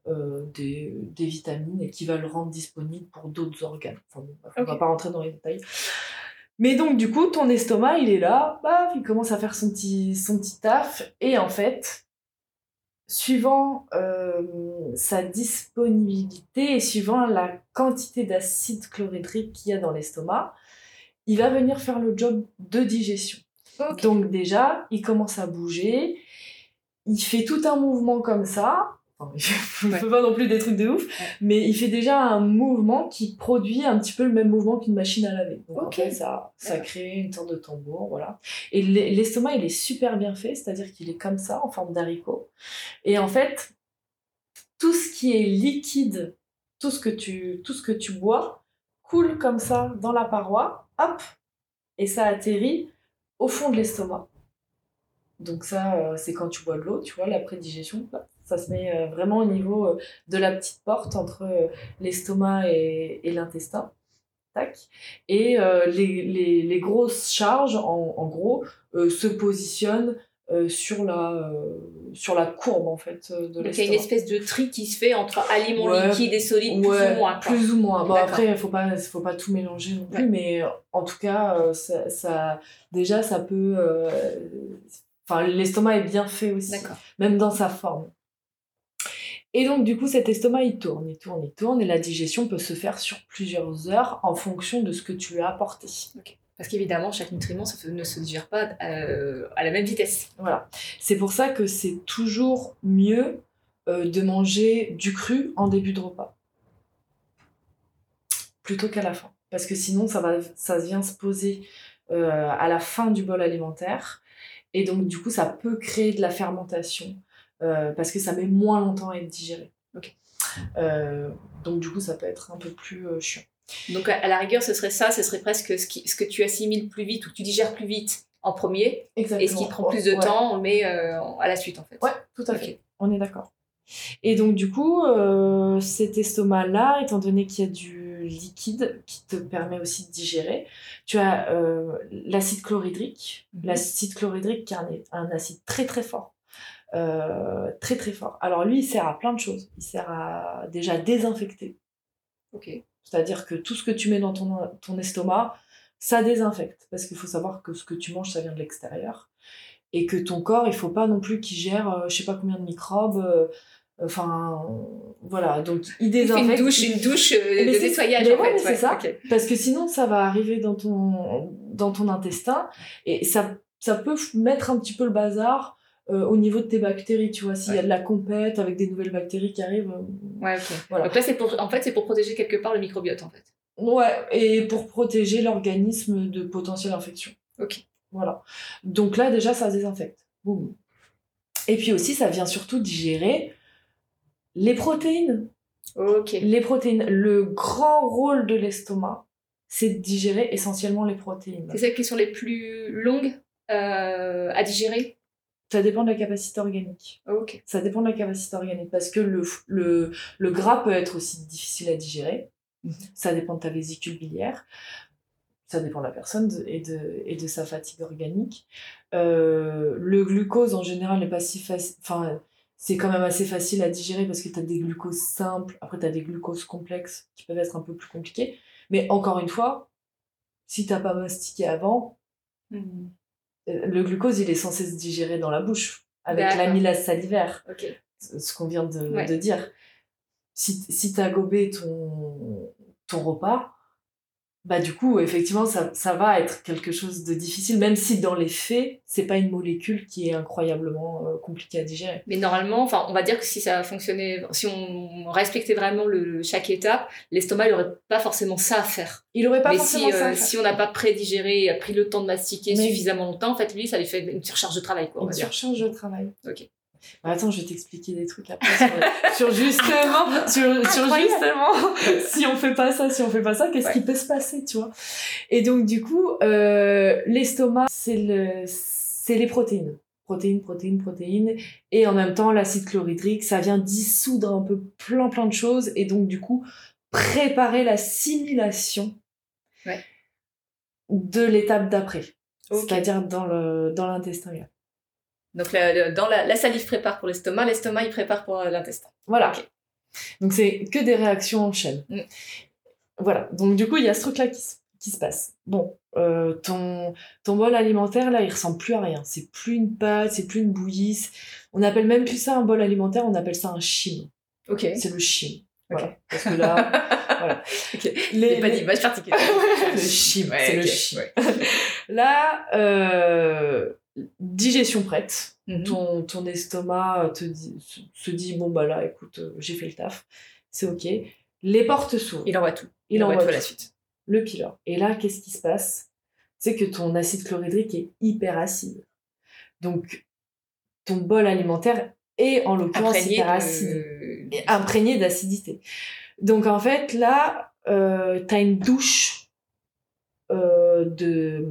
des, des, vitamines et qui va le rendre disponible pour d'autres organes. Enfin, on va pas rentrer dans les détails. Mais donc, du coup, ton estomac, il est là, baf, il commence à faire son petit, son petit taf. Et en fait, suivant euh, sa disponibilité et suivant la quantité d'acide chlorhydrique qu'il y a dans l'estomac, il va venir faire le job de digestion. Donc déjà, il commence à bouger, il fait tout un mouvement comme ça, je ne fais pas non plus des trucs de ouf, mais il fait déjà un mouvement qui produit un petit peu le même mouvement qu'une machine à laver. Donc ça, ça crée une sorte de tambour, voilà. Et l'estomac, il est super bien fait, c'est-à-dire qu'il est comme ça, en forme d'haricot. Et en fait, tout ce qui est liquide, tout ce que tu, tout ce que tu bois, coule comme ça dans la paroi, hop, et ça atterrit au fond de l'estomac. Donc ça, euh, c'est quand tu bois de l'eau, tu vois, la prédigestion, ça se met euh, vraiment au niveau euh, de la petite porte entre euh, l'estomac et, l'intestin. Tac. Et les, les, grosses charges, en, gros, se positionnent sur, la, sur la courbe en fait de Donc il y a une espèce de tri qui se fait entre aliments liquides et solides plus ou moins. Plus ou moins. Bon, après, il ne faut pas, faut pas tout mélanger non plus, mais en tout cas, ça, ça, déjà, ça peut. Enfin, l'estomac est bien fait aussi, même dans sa forme. Et donc, du coup, cet estomac, il tourne, il tourne, il tourne, et la digestion peut se faire sur plusieurs heures en fonction de ce que tu lui as apporté. Parce qu'évidemment, chaque nutriment ne se digère pas euh, à la même vitesse. Voilà. C'est pour ça que c'est toujours mieux euh, de manger du cru en début de repas. Plutôt qu'à la fin. Parce que sinon, ça, va, ça vient se poser euh, à la fin du bol alimentaire. Et donc, du coup, ça peut créer de la fermentation euh, parce que ça met moins longtemps à être digéré. Euh, donc du coup, ça peut être un peu plus euh, chiant. Donc à, la rigueur, ce serait ça, ce serait presque ce, qui, ce que tu assimiles plus vite ou que tu digères plus vite en premier, Exactement. et ce qui prend plus de temps, on met à la suite en fait. Ouais, tout à fait. On est d'accord. Et donc du coup, cet estomac-là, étant donné qu'il y a du liquide qui te permet aussi de digérer, tu as l'acide chlorhydrique. Mhm. L'acide chlorhydrique qui est un acide très très fort euh, très très fort. Alors lui, il sert à plein de choses. Il sert à déjà désinfecter. Ok. C'est-à-dire que tout ce que tu mets dans ton, ton estomac, ça désinfecte. Parce qu'il faut savoir que ce que tu manges, ça vient de l'extérieur. Et que ton corps, il faut pas non plus qu'il gère euh, je sais pas combien de microbes. Euh, enfin, voilà. Donc il désinfecte. une douche, une douche de nettoyage en fait. c'est ça. Parce que sinon, ça va arriver dans ton, dans ton intestin. Et ça, ça peut mettre un petit peu le bazar euh, au niveau de tes bactéries, tu vois, s'il y a de la compète avec des nouvelles bactéries qui arrivent. Euh, ouais, ok. Voilà. Donc là, c'est pour, en fait, c'est pour protéger quelque part le microbiote, en fait. Ouais, et pour protéger l'organisme de potentielles infections. Ok. Voilà. Donc là, déjà, ça désinfecte. Boum. Et puis aussi, ça vient surtout digérer les protéines. Ok. Les protéines. Le grand rôle de l'estomac, c'est de digérer essentiellement les protéines. C'est celles qui sont les plus longues euh, à digérer? Ça dépend de la capacité organique. Ok. Ça dépend de la capacité organique parce que le, le, le gras peut être aussi difficile à digérer. Mhm. Ça dépend de ta vésicule biliaire. Ça dépend de la personne et, de, et de sa fatigue organique. Euh, le glucose, en général, n'est pas si facile. Enfin, c'est quand même assez facile à digérer parce que tu as des glucoses simples. Après, tu as des glucoses complexes qui peuvent être un peu plus compliqués. Mais encore une fois, si tu n'as pas mastiqué avant, mhm le glucose, il est censé se digérer dans la bouche avec l'amylase salivaire. Ce qu'on vient de, dire. Si, si tu as gobé ton, ton repas, bah du coup effectivement ça, ça, va être quelque chose de difficile même si dans les faits c'est pas une molécule qui est incroyablement euh, compliquée à digérer. Mais normalement enfin on va dire que si ça fonctionnait si on respectait vraiment le chaque étape l'estomac il aurait pas forcément ça à faire. Il aurait pas mais forcément si, ça à euh, si on n'a pas prédigéré et a pris le temps de mastiquer suffisamment longtemps en fait lui ça lui fait une surcharge de travail quoi une surcharge de travail. Ok bah, attends, je vais t'expliquer des trucs après sur, justement, [LAUGHS] sur, justement, [LAUGHS] si on fait pas ça, si on fait pas ça, qu'est-ce qui peut se passer, tu vois? Et donc du coup, euh, l'estomac, c'est le, c'est les protéines. Protéines, protéines, protéines, et en même temps l'acide chlorhydrique, ça vient dissoudre un peu plein plein de choses, et donc du coup préparer l'assimilation Ouais. de l'étape d'après, c'est-à-dire dans le dans l'intestin. Donc la, le- dans la, la salive prépare pour l'estomac, l'estomac il prépare pour euh, l'intestin. Voilà. Donc c'est que des réactions en chaîne. Mm. Voilà. Donc du coup, il y a ce truc-là qui, se- qui se passe. Bon, euh, ton, ton bol alimentaire, là, il ressemble plus à rien. C'est plus une pâte, c'est plus une bouillie. On appelle même plus ça un bol alimentaire, on appelle ça un chim. Ok. C'est le chim. Voilà. Parce que là, [LAUGHS] voilà. Ok. Les- Il pas les- d'image particulière. [LAUGHS] le chim, Ouais, c'est le chim. ouais. Là, euh, digestion prête. Mhm. ton, ton estomac te dit, se, dit bon bah là écoute euh, j'ai fait le taf c'est ok les portes s'ouvrent Il envoie tout. il envoie tout la suite. le pylore et là qu'est-ce qui se passe? C'est que ton acide chlorhydrique est hyper acide donc ton bol alimentaire est en l'occurrence Imprégné hyper de- acide imprégné d'acidité donc en fait là euh, t'as une douche euh, de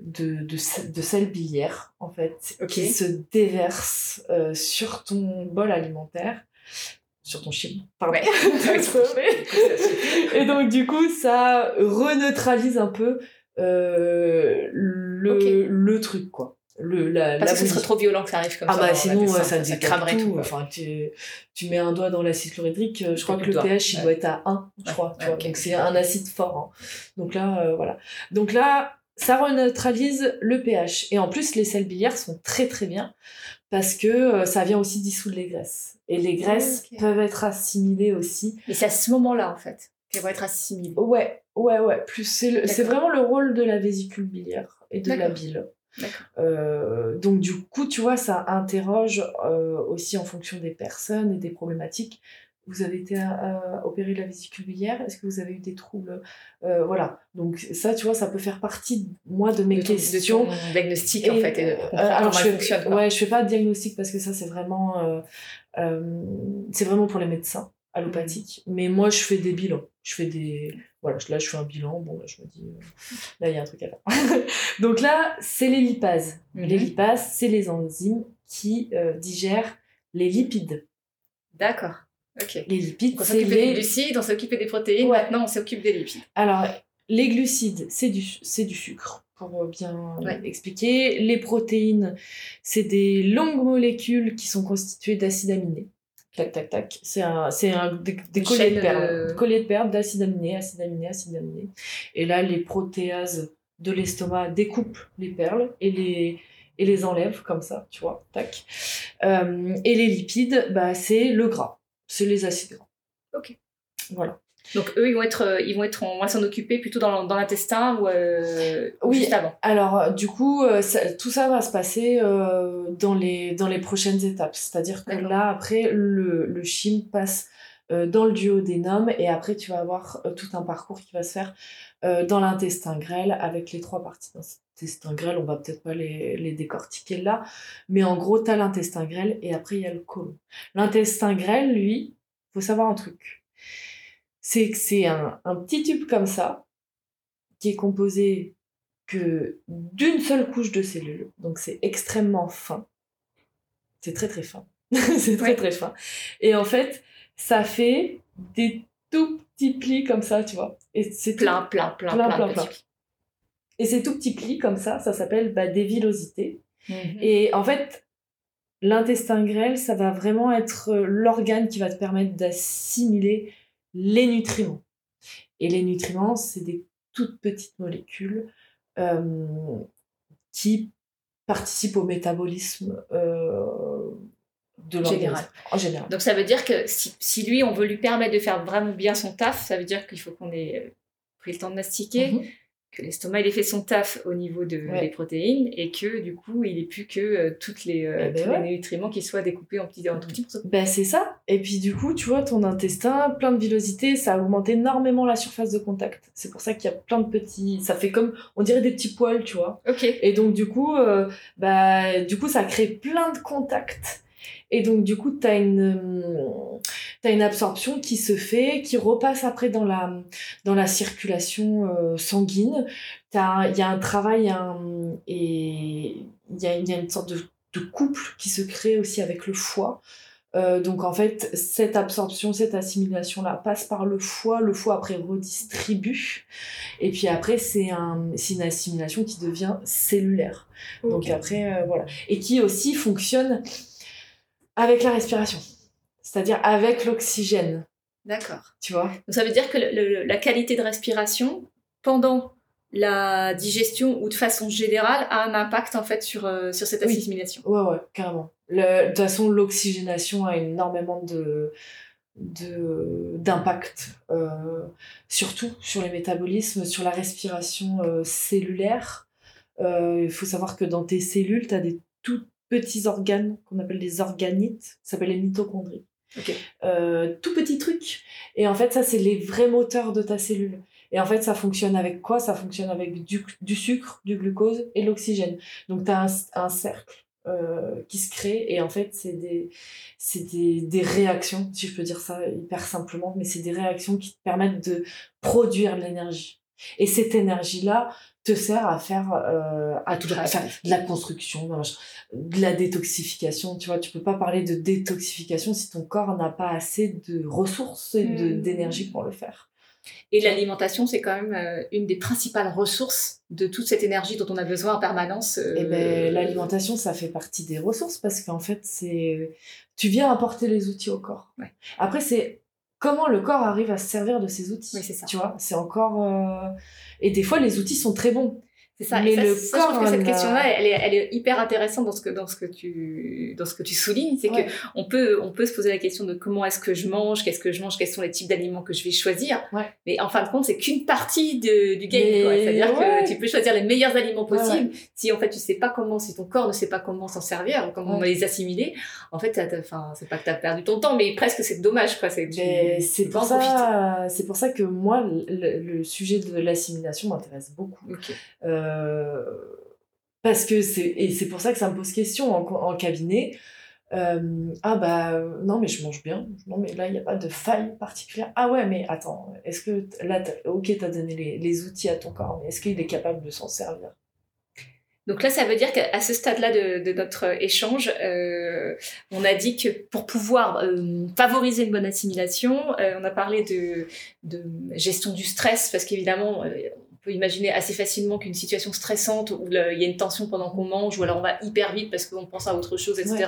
de, de, sel- de sel biliaire, en fait, qui se déverse euh, sur ton bol alimentaire, sur ton chim, pardon. Ouais. [LAUGHS] [LAUGHS] Et donc, du coup, ça reneutralise un peu euh, le, le truc, quoi. Le, la, Parce la que ce serait trop violent que ça arrive comme Ah ça. bah dans sinon ça, ça décale cramerait tout. Enfin, tu, tu mets un doigt dans l'acide chlorhydrique, euh, je crois que le doigt. pH il Ouais. doit être à 1, je Ouais. crois. tu vois. Donc c'est un acide fort. hein. Donc là, euh, voilà. Donc là, ça reneutralise le pH. Et en plus, les sels biliaires sont très très bien parce que euh, ça vient aussi dissoudre les graisses. Et les graisses peuvent être assimilées aussi. Mais c'est à ce moment-là, en fait, qu'elles vont être assimilées. Ouais, ouais, ouais. Plus c'est vraiment le rôle de la vésicule biliaire et de la bile. D'accord. Euh, donc du coup, tu vois, ça interroge euh, aussi en fonction des personnes et des problématiques. Vous avez été euh, opéré de la vésicule biliaire Est-ce que vous avez eu des troubles Euh, Voilà. Donc ça, tu vois, ça peut faire partie, moi, de mes De ton- de questions. ton diagnostic, en fait, et de euh, comprendre alors comment je elle fais, fonctionne. quoi. ouais, je fais pas de diagnostic parce que ça, c'est vraiment, euh, euh, c'est vraiment pour les médecins allopathiques. Mm. Mais moi, je fais des bilans. Je fais des, voilà, là, je fais un bilan. Bon, là, je me dis, euh, là, il y a un truc à faire. [LAUGHS] Donc là, c'est les lipases. Mhm. Les lipases, c'est les enzymes qui euh, digèrent les lipides. D'accord. Ok. Les lipides, on c'est s'occupait des les. glucides, on s'occupait des protéines, Ouais. maintenant on s'occupe des lipides. Alors, les glucides, c'est du, c'est du sucre, pour bien Ouais. expliquer. Les protéines, c'est des longues molécules qui sont constituées d'acides aminés. Tac, tac, tac. C'est un, c'est un, des, des Une colliers de perles. de- Colliers de perles d'acides aminés, acides aminés, acides aminés. Et là, les protéases de l'estomac découpent les perles et les, et les enlèvent comme ça, tu vois, tac. Euh, et les lipides, bah, c'est le gras. C'est les acides. Ok. Voilà. Donc eux, ils vont être, euh, ils vont être, on va s'en occuper plutôt dans, dans l'intestin ou euh, ou Oui. juste avant? Alors, euh, du coup, ça- tout ça va se passer euh, dans, les, dans les prochaines étapes. C'est-à-dire que là, après, le, le chim passe euh, dans le duodénum et après, tu vas avoir euh, tout un parcours qui va se faire euh, dans l'intestin grêle avec les trois parties d'intestin grêle. On va peut-être pas les, les décortiquer là, mais en gros, tu as l'intestin grêle et après, il y a le côlon. L'intestin grêle, lui, faut savoir un truc. C'est que c'est un, un petit tube comme ça qui est composé que d'une seule couche de cellules. Donc c'est extrêmement fin. C'est très très fin. [LAUGHS] c'est très Ouais. très fin. Et en fait, ça fait des tout petits plis comme ça, tu vois. Et c'est Plein, plein, plein, Plein, plein, plein, plein. Et ces tout petits plis comme ça, ça s'appelle bah, des villosités. Mhm. Et en fait, l'intestin grêle, ça va vraiment être euh, l'organe qui va te permettre d'assimiler les nutriments. Et les nutriments, c'est des toutes petites molécules euh, qui participent au métabolisme euh, de l'organisme. Général. En général. Donc ça veut dire que si, si lui, on veut lui permettre de faire vraiment bien son taf, ça veut dire qu'il faut qu'on ait pris le temps de mastiquer, Mhm. Que l'estomac il ait fait son taf au niveau de, Ouais. des protéines et que du coup il n'ait plus que euh, toutes les, euh, Eh ben tous ouais. les nutriments qui soient découpés en petits, en tout petits morceaux. Ben c'est ça. Et puis du coup, tu vois, ton intestin, plein de villosité, ça augmente énormément la surface de contact. C'est pour ça qu'il y a plein de petits... Ça fait comme, on dirait des petits poils, tu vois. Ok. Et donc du coup, euh, bah, du coup, ça crée plein de contacts. Et donc du coup, tu as une, euh, une absorption qui se fait, qui repasse après dans la, dans la circulation euh, sanguine. Il y a un travail un- et il il y, a, y a une sorte de, de couple qui se crée aussi avec le foie. Euh, donc en fait, cette absorption, cette assimilation-là passe par le foie, le foie après redistribue, et puis après c'est un, une assimilation qui devient cellulaire. Donc après, euh, voilà. Et qui aussi fonctionne avec la respiration, c'est-à-dire avec l'oxygène. D'accord. Tu vois? Donc ça veut dire que le- le- la qualité de respiration pendant la digestion ou de façon générale a un impact en fait sur, euh, sur cette Oui. assimilation. Ouais, ouais, carrément. Le- de toute façon, l'oxygénation a énormément de de- d'impact, euh, surtout sur les métabolismes, sur la respiration euh, cellulaire. Euh, il faut savoir que dans tes cellules, tu as des tout petits organes qu'on appelle des organites, ça s'appelle les mitochondries. Euh, tout petits trucs. Et en fait, ça, c'est les vrais moteurs de ta cellule. Et en fait, ça fonctionne avec quoi? Ça fonctionne avec du, du sucre, du glucose et l'oxygène. Donc, tu as un, un cercle euh, qui se crée. Et en fait, c'est des, des, des réactions, si je peux dire ça hyper simplement, mais c'est des réactions qui te permettent de produire de l'énergie. Et cette énergie-là te sert à faire, euh, à, tout, de la construction, de la détoxification. Tu vois, tu peux pas parler de détoxification si ton corps n'a pas assez de ressources et de- Mm. d'énergie pour le faire. Et l'alimentation, c'est quand même euh, une des principales ressources de toute cette énergie dont on a besoin en permanence. euh, Et ben l'alimentation, ça fait partie des ressources parce qu'en fait, c'est tu viens apporter les outils au corps. Ouais. Après, c'est comment le corps arrive à se servir de ces outils. Oui, c'est ça. Tu vois, c'est encore. euh, Et des fois, les outils sont très bons. C'est ça. Mais et ça, le ça, je trouve corps que cette a- question-là, elle est, elle est hyper intéressante dans ce que, dans ce que tu, dans ce que tu soulignes. C'est Ouais. que on peut, on peut se poser la question de comment est-ce que je mange, qu'est-ce que je mange, quels sont les types d'aliments que je vais choisir. Ouais. Mais en fin de compte, c'est qu'une partie de- du game. C'est-à-dire ouais. que tu peux choisir les meilleurs aliments possibles. Si en fait tu sais pas comment, si ton corps ne sait pas comment s'en servir, comment les assimiler, en fait, enfin, c'est pas que t'as perdu ton temps, mais presque c'est dommage, quoi. C'est, c'est pour ça, c'est pour ça que moi, le, le sujet de l'assimilation m'intéresse beaucoup. Euh, parce que c'est et c'est pour ça que ça me pose question en, cabinet. Euh, ah bah euh, non mais je mange bien. Non mais là il n'y a pas de faille particulière. Ah ouais mais attends, est-ce que là t'as- ok t'as donné les, outils à ton corps, mais est-ce qu'il est capable de s'en servir? Donc là, ça veut dire qu'à ce stade-là de, de notre échange, euh, on a dit que pour pouvoir euh, favoriser une bonne assimilation, euh, on a parlé de, de gestion du stress, parce qu'évidemment, euh, peut imaginer assez facilement qu'une situation stressante où il y a une tension pendant qu'on mange, ou alors on va hyper vite parce qu'on pense à autre chose, etc.,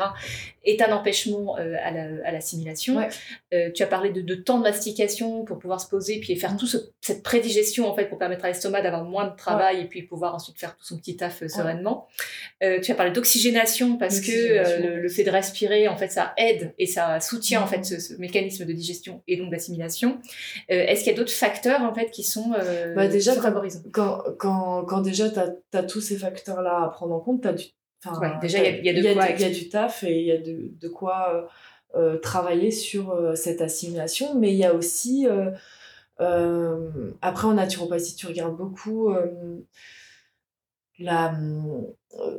est un empêchement euh, à la- à l'assimilation. Ouais. Euh, tu as parlé de, de temps de mastication pour pouvoir se poser, puis faire tout ce- cette prédigestion en fait pour permettre à l'estomac d'avoir moins de travail et puis pouvoir ensuite faire tout son petit taf euh, sereinement. Tu as parlé d'oxygénation parce que le, le fait de respirer en fait ça aide et ça soutient en Mhm. fait ce, ce mécanisme de digestion et donc d'assimilation. Est-ce qu'il y a d'autres facteurs en fait qui sont, Bah, déjà, quand- quand, quand, déjà tu as, tous ces facteurs-là à prendre en compte, t'as du, enfin, Ouais, déjà, il y a- y y du taf et il y a de, de quoi euh, euh, travailler sur euh, cette assimilation. Mais il y a aussi, après en naturopathie, tu regardes beaucoup la,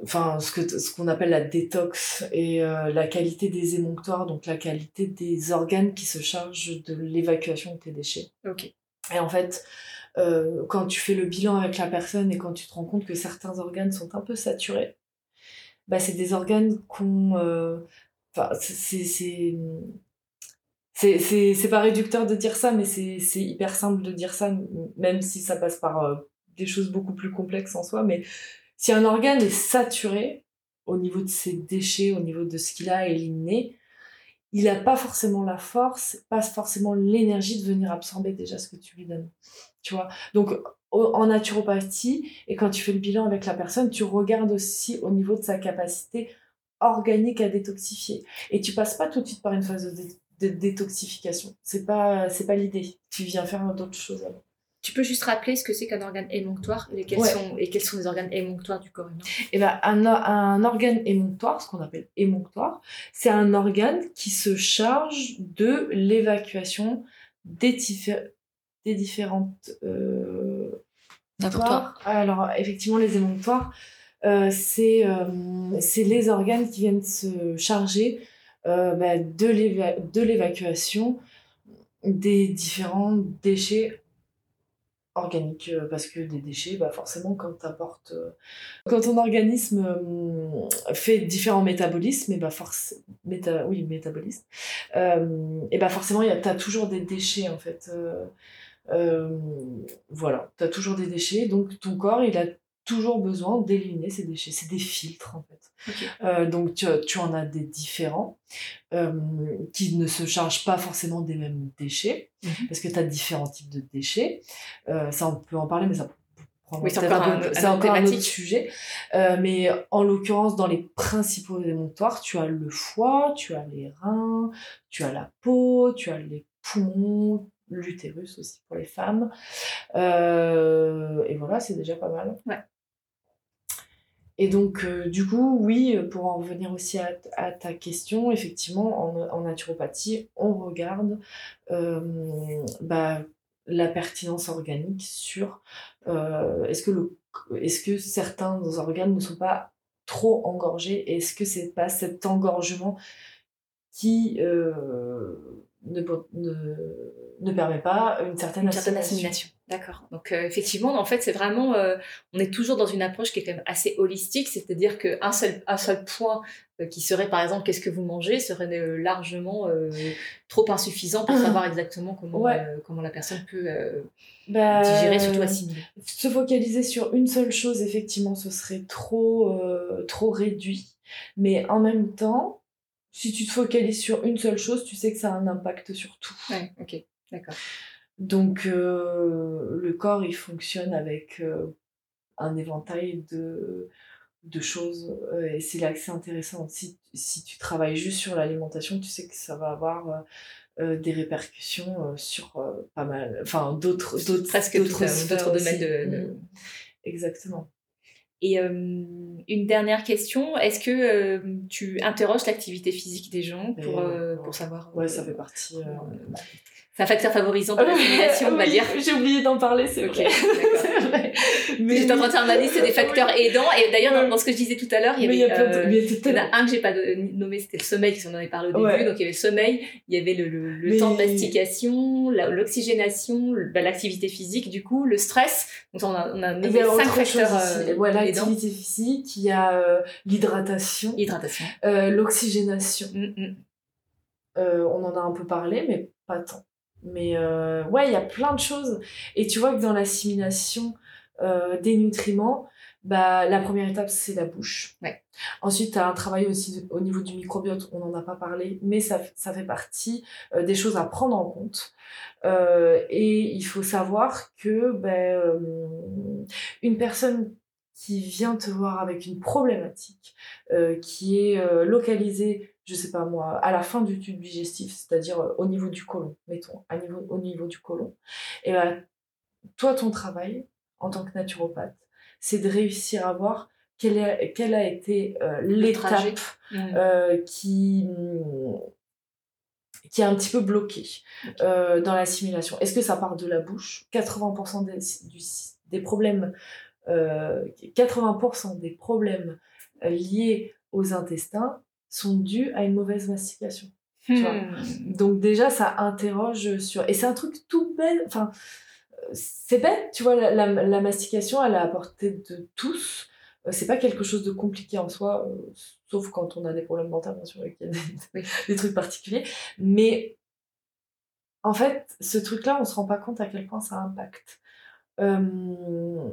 enfin, ce que ce qu'on appelle la détox et euh, la qualité des émonctoires, donc la qualité des organes qui se chargent de l'évacuation de tes déchets. Ok. Et en fait, euh, quand tu fais le bilan avec la personne et quand tu te rends compte que certains organes sont un peu saturés, bah, c'est des organes qu'on. euh, c'est- pas réducteur de dire ça, mais c'est hyper simple de dire ça, même si ça passe par euh, des choses beaucoup plus complexes en soi. Mais si un organe est saturé au niveau de ses déchets, au niveau de ce qu'il a à éliminer, il n'a pas forcément la force, pas forcément l'énergie de venir absorber déjà ce que tu lui donnes. Tu vois Donc, en naturopathie, et quand tu fais le bilan avec la personne, tu regardes aussi au niveau de sa capacité organique à détoxifier. Et tu passes pas tout de suite par une phase de, dé- de détoxification. C'est pas, c'est pas l'idée. Tu viens faire d'autres choses avant. Tu peux juste rappeler ce que c'est qu'un organe émonctoire et quels, Ouais. sont, et quels sont les organes émonctoires du corps humain? Et ben, un, un organe émonctoire, ce qu'on appelle émonctoire, c'est un organe qui se charge de l'évacuation des, des différentes euh. Alors, effectivement, les émonctoires, euh, c'est euh, c'est les organes qui viennent se charger euh, bah, de l'éva- de l'évacuation des différents déchets organique euh, parce que des déchets bah forcément quand t'apportes euh, quand ton organisme euh, fait différents métabolismes et bah force méta oui métabolisme et bah forcément il y a t'as toujours des déchets en fait voilà t'as toujours des déchets donc ton corps il a toujours besoin d'éliminer ces déchets. C'est des filtres, en fait. donc, tu, tu, en as des différents qui ne se chargent pas forcément des mêmes déchets, mhm. parce que tu as différents types de déchets. ça, on peut en parler, mais ça oui, c'est encore, un, un, encore un, autre sujet. mais en l'occurrence, dans les principaux émonctoires, tu as le foie, tu as les reins, tu as la peau, tu as les poumons, l'utérus aussi pour les femmes. et voilà, c'est déjà pas mal. Ouais. Et donc, euh, du coup, oui, pour en revenir aussi à, ta question, effectivement, en, naturopathie, on regarde euh, bah, la pertinence organique sur euh, est-ce que, le, est que certains organes ne sont pas trop engorgés Est-ce que c'est pas cet engorgement qui ne, ne, permet pas une certaine, assimilation. D'accord. Donc euh, effectivement, en fait, c'est vraiment, euh, on est toujours dans une approche qui est quand même assez holistique, c'est-à-dire qu'un seul, un seul point euh, qui serait, par exemple, qu'est-ce que vous mangez, serait largement trop insuffisant pour [CLEARS THROAT] savoir exactement comment, comment la personne peut bah, digérer, surtout assimiler. Se focaliser sur une seule chose, effectivement, ce serait trop, trop réduit. Mais en même temps, si tu te focalises sur une seule chose, tu sais que ça a un impact sur tout. Ouais, ok, d'accord. Donc euh, le corps, il fonctionne avec euh, un éventail de, de choses euh, et c'est là que c'est intéressant. Si, si tu travailles juste sur l'alimentation, tu sais que ça va avoir des répercussions sur pas mal, enfin d'autres, d'autres, presque d'autres domaines de... Mmh. Exactement. Et euh, une dernière question, est-ce que euh, tu interroges l'activité physique des gens pour, euh, pour savoir Ouais, ça fait partie. C'est un facteur favorisant de l'assimilation, on va dire. J'ai oublié d'en parler, c'est ok. vrai. Mais [LAUGHS] j'étais en train de faire ma liste des facteurs aidants. Et d'ailleurs, dans, ce que je disais tout à l'heure, il y avait, il y en a un que j'ai pas nommé, c'était le sommeil, parce qu'on en avait parlé au début. Donc il y avait le sommeil, il y avait le, le, temps de mastication, l'oxygénation, bah, l'activité physique, du coup, le stress. Donc on a, on a a cinq facteurs euh, voilà, l'activité physique, il y a euh, l'hydratation, l'hydratation, euh, l'oxygénation. Mm, mm. on en a un peu parlé, mais pas tant. Mais euh, ouais, il y a plein de choses. Et tu vois que dans l'assimilation euh, des nutriments, bah, la première étape, c'est la bouche. Ouais. Ensuite, tu as un travail aussi au niveau du microbiote, on n'en a pas parlé, mais ça, ça fait partie euh, des choses à prendre en compte. et il faut savoir que ben, une personne qui vient te voir avec une problématique qui est localisée je sais pas moi, à la fin du tube digestif, c'est-à-dire euh, au niveau du côlon, mettons, à niveau, au niveau du côlon, et ben, toi, ton travail en tant que naturopathe, c'est de réussir à voir quelle, est, quelle a été euh, l'étape euh, qui, qui est un petit peu bloquée dans l'assimilation. Est-ce que ça part de la bouche? 80% des, des problèmes, 80% des problèmes liés aux intestins sont dus à une mauvaise mastication. Hmm. Donc déjà, ça interroge sur... Et c'est un truc tout bête, enfin, c'est bête, tu vois, la, mastication, elle est à portée de tous. Euh, c'est pas quelque chose de compliqué en soi, euh, sauf quand on a des problèmes dentaires, bien sûr, et qu'il y a [LAUGHS] des, trucs particuliers. Mais en fait, ce truc-là, on se rend pas compte à quel point ça impacte. Euh,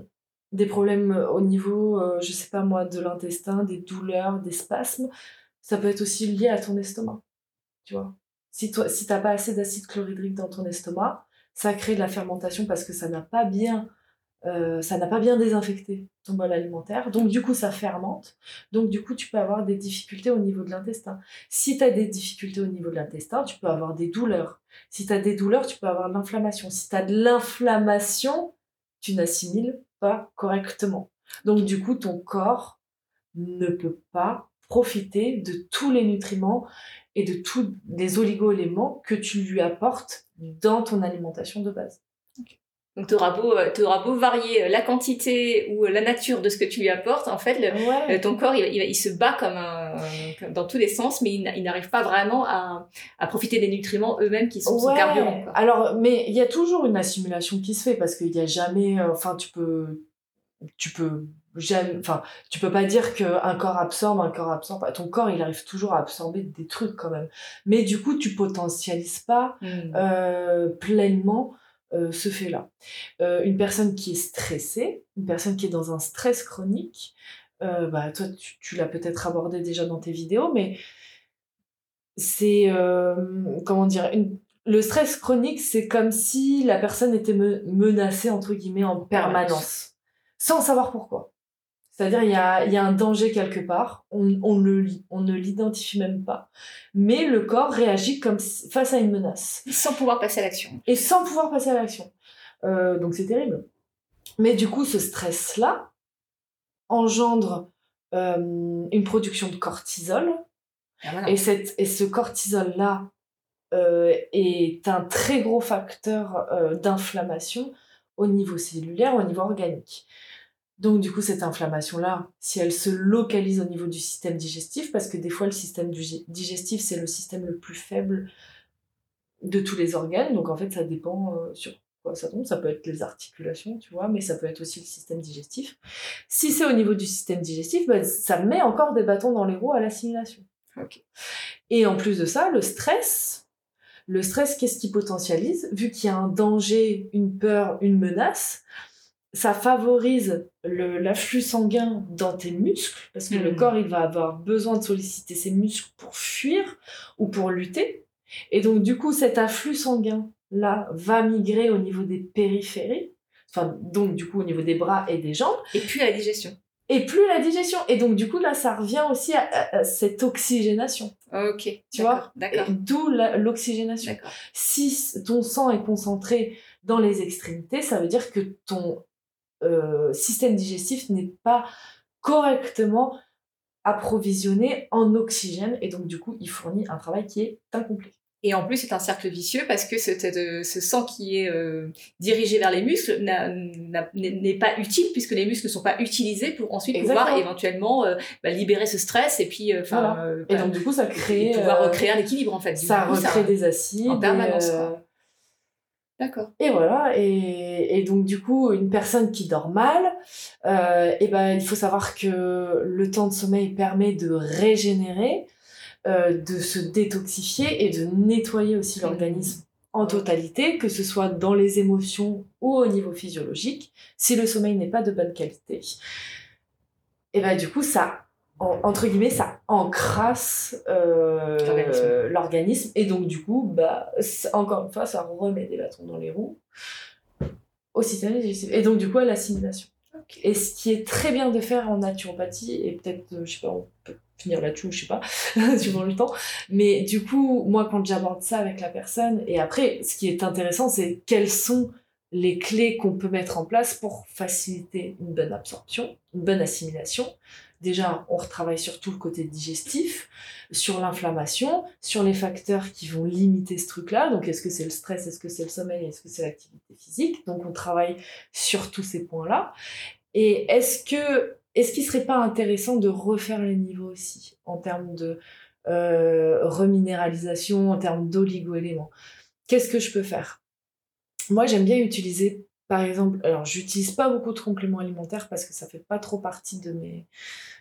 des problèmes au niveau, je sais pas moi, de l'intestin, des douleurs, des spasmes ça peut être aussi lié à ton estomac. Si toi, si t'as pas assez d'acide chlorhydrique dans ton estomac, ça crée de la fermentation parce que ça n'a pas bien euh, ça n'a pas bien désinfecté ton bol alimentaire, donc du coup ça fermente, donc du coup tu peux avoir des difficultés au niveau de l'intestin. Si tu as des difficultés au niveau de l'intestin, tu peux avoir des douleurs. Si tu as des douleurs, tu peux avoir de l'inflammation. Si tu as de l'inflammation, tu n'assimiles pas correctement. Donc du coup ton corps ne peut pas profiter de tous les nutriments et de tous les oligo-éléments que tu lui apportes dans ton alimentation de base. Donc, tu auras, beau, auras beau varier la quantité ou la nature de ce que tu lui apportes, en fait, le, ton corps, il, il, se bat comme, un, dans tous les sens, mais il, n'arrive pas vraiment à, à, profiter des nutriments eux-mêmes qui sont son carburant. Quoi. Alors, mais il y a toujours une assimilation qui se fait parce qu'il n'y a jamais, enfin, tu peux, tu peux enfin tu peux pas dire qu'un corps absorbe un corps absorbe ton corps il arrive toujours à absorber des trucs quand même. Mais du coup tu potentialises pas mmh. euh, pleinement euh, ce fait là euh, une personne qui est stressée une personne qui est dans un stress chronique bah toi tu, l'as peut-être abordé déjà dans tes vidéos mais c'est comment dire le stress chronique c'est comme si la personne était menacée entre guillemets en permanence. Sans savoir pourquoi c'est-à-dire, il y a, y a, un danger quelque part, on, on, le, on ne l'identifie même pas, mais le corps réagit comme face à une menace. Sans pouvoir passer à l'action. Et sans pouvoir passer à l'action. Euh, donc c'est terrible. Mais du coup, ce stress-là engendre euh, une production de cortisol. Ah, et, cette, et ce cortisol-là euh, est un très gros facteur d'inflammation au niveau cellulaire, au niveau organique. Donc du coup, cette inflammation-là, si elle se localise au niveau du système digestif, parce que des fois, le système digestif, c'est le système le plus faible de tous les organes, donc en fait, ça dépend euh, sur quoi ça tombe. Ça peut être les articulations, tu vois, mais ça peut être aussi le système digestif. Si c'est au niveau du système digestif, bah, ça met encore des bâtons dans les roues à l'assimilation. Et en plus de ça, le stress, le stress, qu'est-ce qui potentialise? Vu qu'il y a un danger, une peur, une menace, ça favorise l'afflux sanguin dans tes muscles, parce que le hmm. corps, il va avoir besoin de solliciter ses muscles pour fuir ou pour lutter. Et donc, du coup, cet afflux sanguin-là va migrer au niveau des périphéries, enfin, donc, du coup, au niveau des bras et des jambes. Et puis la digestion. Et plus la digestion. Et donc, du coup, là, ça revient aussi à, cette oxygénation. Ok. Tu vois? D'accord. D'où l'oxygénation. Si ton sang est concentré dans les extrémités, ça veut dire que ton euh, système digestif n'est pas correctement approvisionné en oxygène et donc du coup il fournit un travail qui est incomplet. Et en plus, c'est un cercle vicieux parce que ce, ce sang qui est euh, dirigé vers les muscles n'est pas utile puisque les muscles ne sont pas utilisés pour ensuite pouvoir éventuellement euh, bah, libérer ce stress et puis enfin et donc du coup ça crée pouvoir recréer un équilibre en fait. ça recrée des acides en permanence. D'accord. Et voilà, et, et, donc du coup, une personne qui dort mal, euh, et ben, il faut savoir que le temps de sommeil permet de régénérer, euh, de se détoxifier et de nettoyer aussi mmh. l'organisme en totalité, que ce soit dans les émotions ou au niveau physiologique. Si le sommeil n'est pas de bonne qualité, et ben du coup, ça entre guillemets, ça encrasse euh, l'organisme. Et donc, du coup, bah, encore une fois, ça remet des bâtons dans les roues au système digestif. Et donc, du coup, à l'assimilation. Et ce qui est très bien de faire en naturopathie, et peut-être, euh, je sais pas, on peut finir là-dessus, je sais pas, [LAUGHS] suivant le temps. Mais du coup, moi, quand j'aborde ça avec la personne, et après, ce qui est intéressant, c'est quelles sont les clés qu'on peut mettre en place pour faciliter une bonne absorption, une bonne assimilation, Déjà, on retravaille sur tout le côté digestif, sur l'inflammation, sur les facteurs qui vont limiter ce truc-là. Donc, est-ce que c'est le stress, est-ce que c'est le sommeil, est-ce que c'est l'activité physique? Donc, on travaille sur tous ces points-là. Et est-ce que, est-ce serait pas intéressant de refaire les niveaux aussi en termes de euh, reminéralisation, en termes d'oligo-éléments? Qu'est-ce que je peux faire? Moi, j'aime bien utiliser par exemple, alors j'utilise pas beaucoup de compléments alimentaires parce que ça fait pas trop partie de mes,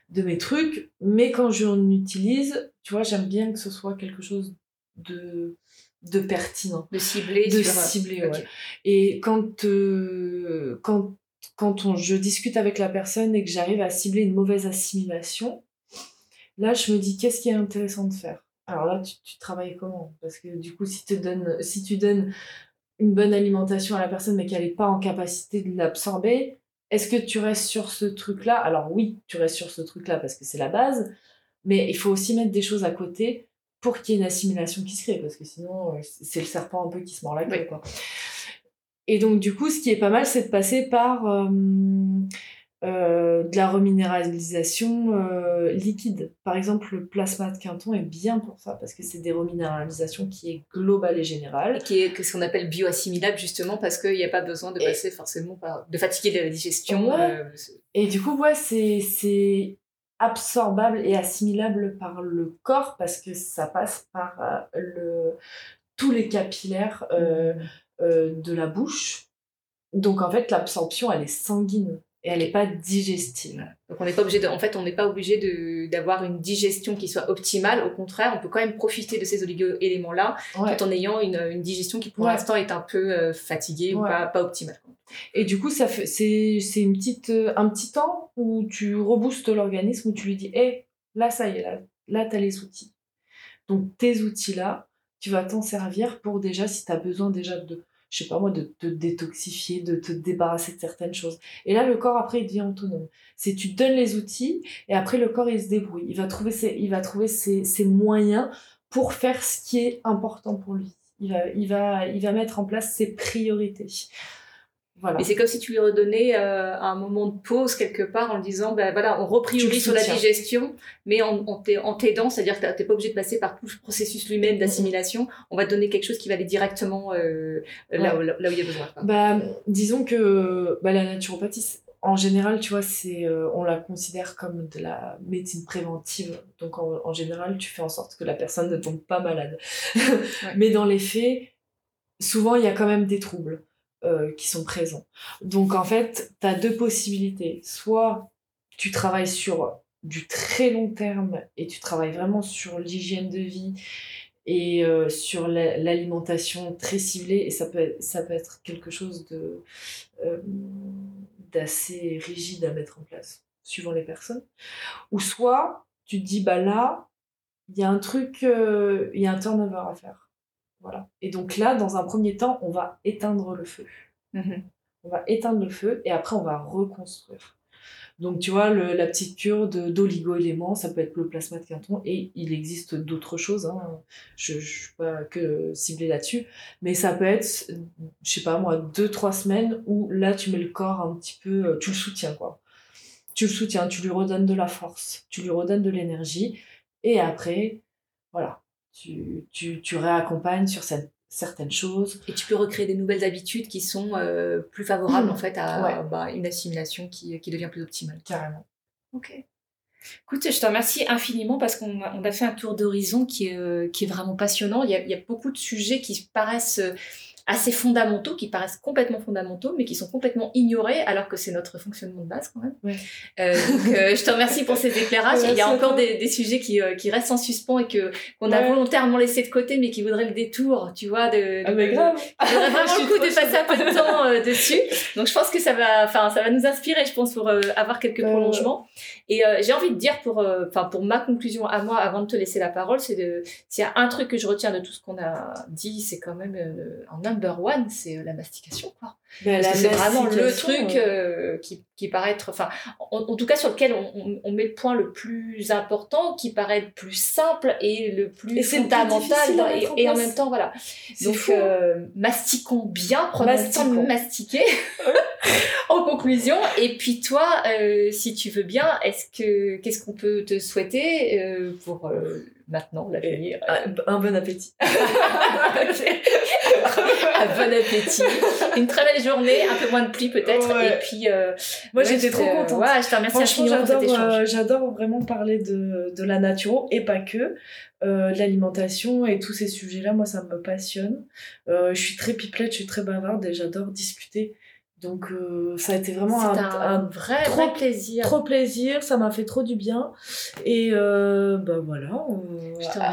de mes trucs, mais quand j'en utilise, tu vois, j'aime bien que ce soit quelque chose de, de pertinent. De ciblé. De ciblé, ouais. Et quand, euh, quand, quand on, je discute avec la personne et que j'arrive à cibler une mauvaise assimilation, là, je me dis, qu'est-ce qui est intéressant de faire? Alors là, tu, tu travailles comment? Parce que du coup, si, te donnes, si tu donnes une bonne alimentation à la personne, mais qu'elle n'est pas en capacité de l'absorber, est-ce que tu restes sur ce truc-là? Alors oui, tu restes sur ce truc-là parce que c'est la base, mais il faut aussi mettre des choses à côté pour qu'il y ait une assimilation qui se crée, parce que sinon, euh, c'est le serpent un peu qui se mord la queue. Quoi. Et donc, du coup, ce qui est pas mal, c'est de passer par euh, euh, de la reminéralisation euh, liquide. Par exemple, le plasma de Quinton est bien pour ça, parce que c'est des reminéralisations qui est globale et générale. qui est ce qu'on appelle bioassimilable, justement, parce qu'il n'y a pas besoin de passer forcément par. de fatiguer la digestion. Ouais. Et du coup, ouais, c'est absorbable et assimilable par le corps, parce que ça passe par le, tous les capillaires mmh. de la bouche. Donc, en fait, l'absorption, elle est sanguine et elle n'est pas digestive. Donc on n'est pas obligé de, en fait, on n'est pas obligé d'avoir une digestion qui soit optimale. Au contraire, on peut quand même profiter de ces oligo-éléments-là tout en ayant une, une, digestion qui pour l'instant est un peu euh, fatiguée ou pas, pas optimale. Et du coup, ça fait, c'est, c'est une petite, euh, un petit temps où tu reboostes l'organisme, où tu lui dis, hé, là, ça y est, là, là tu as les outils. Donc tes outils-là, tu vas t'en servir pour déjà, si tu as besoin déjà de je sais pas moi, de te détoxifier, de te débarrasser de certaines choses. Et là, le corps, après, il devient autonome. C'est tu donnes les outils et après, le corps, il se débrouille. Il va trouver ses, il va trouver ses, ses moyens pour faire ce qui est important pour lui. Il va, il va, il va mettre en place ses priorités. Et c'est comme si tu lui redonnais euh, un moment de pause quelque part en lui disant, ben voilà, on repriorise sur la digestion, mais en, en t'aidant, c'est-à-dire que t'es pas obligé de passer par tout le processus lui-même d'assimilation. On va te donner quelque chose qui va aller directement euh, là, où, là, où il y a besoin. Bah, disons que bah, la naturopathie, en général, tu vois, c'est, euh, on la considère comme de la médecine préventive. Donc, en, général, tu fais en sorte que la personne ne tombe pas malade. [LAUGHS] Mais dans les faits, souvent, il y a quand même des troubles. Euh, qui sont présents. Donc en fait, tu as deux possibilités. Soit tu travailles sur du très long terme et tu travailles vraiment sur l'hygiène de vie et euh, sur l'alimentation très ciblée et ça peut, ça peut être quelque chose de euh, d'assez rigide à mettre en place suivant les personnes ou soit tu te dis bah là il y a un truc il y a un turnover à faire voilà. Et donc là, dans un premier temps, on va éteindre le feu. Mhm. On va éteindre le feu et après, on va reconstruire. Donc, tu vois, la petite cure d'oligo-éléments, ça peut être le plasma de Quinton et il existe d'autres choses. Hein. Je ne suis pas que ciblée là-dessus, mais ça peut être, je sais pas moi, deux, trois semaines où là, tu mets le corps un petit peu, tu le soutiens, quoi. Tu le soutiens, tu lui redonnes de la force, tu lui redonnes de l'énergie et après, voilà, tu, tu, tu réaccompagnes sur cette, certaines choses. Et tu peux recréer des nouvelles habitudes qui sont euh, plus favorables en fait à [CLEARS THROAT] bah, une assimilation qui, qui, devient plus optimale. Carrément. Ok. Écoute, je te remercie infiniment parce qu'on a, fait un tour d'horizon qui est, euh, qui est vraiment passionnant. Il y, a, il y, a, beaucoup de sujets qui paraissent assez fondamentaux, qui paraissent complètement fondamentaux, mais qui sont complètement ignorés, alors que c'est notre fonctionnement de base quand même. Euh, donc, euh, je te remercie pour ces éclairages. Il y a encore des, des, sujets qui, euh, qui restent en suspens et que qu'on a volontairement laissé de côté, mais qui voudraient le détour, tu vois. De, ah mais grave. Vraiment [LAUGHS] le coup de passer un peu de temps dessus. Donc, je pense que ça va, enfin, ça va nous inspirer, je pense, pour avoir quelques prolongements. Et j'ai envie de dire pour, enfin, pour ma conclusion à moi, avant de te laisser la parole, c'est de, s'il y a un truc que je retiens de tout ce qu'on a dit, c'est quand même en number one, c'est euh, la mastication, quoi. Ben, c'est vraiment le truc euh, qui, qui paraît être, enfin, en, tout cas sur lequel on, on, met le point le plus important, qui paraît le plus simple et le plus fondamental, et, en même temps, voilà. Donc, euh, mastiquons bien, prenons le temps de mastiquer. [LAUGHS] en conclusion, et puis toi, si tu veux bien, est-ce que qu'est-ce qu'on peut te souhaiter pour maintenant l'avenir? Un bon appétit. [LAUGHS] [LAUGHS] un bon appétit. Une très belle journée, un peu moins de pluie peut-être. Et puis, euh, moi j'étais trop contente. Ouais, je te remercie infiniment. Euh, j'adore vraiment parler de, de la nature et pas que. Euh, l'alimentation et tous ces sujets-là, moi ça me passionne. je suis très pipelette, je suis très bavarde et j'adore discuter. Donc ça a été vraiment un, un, vrai, trop, plaisir. Trop plaisir, ça m'a fait trop du bien. Et bah voilà,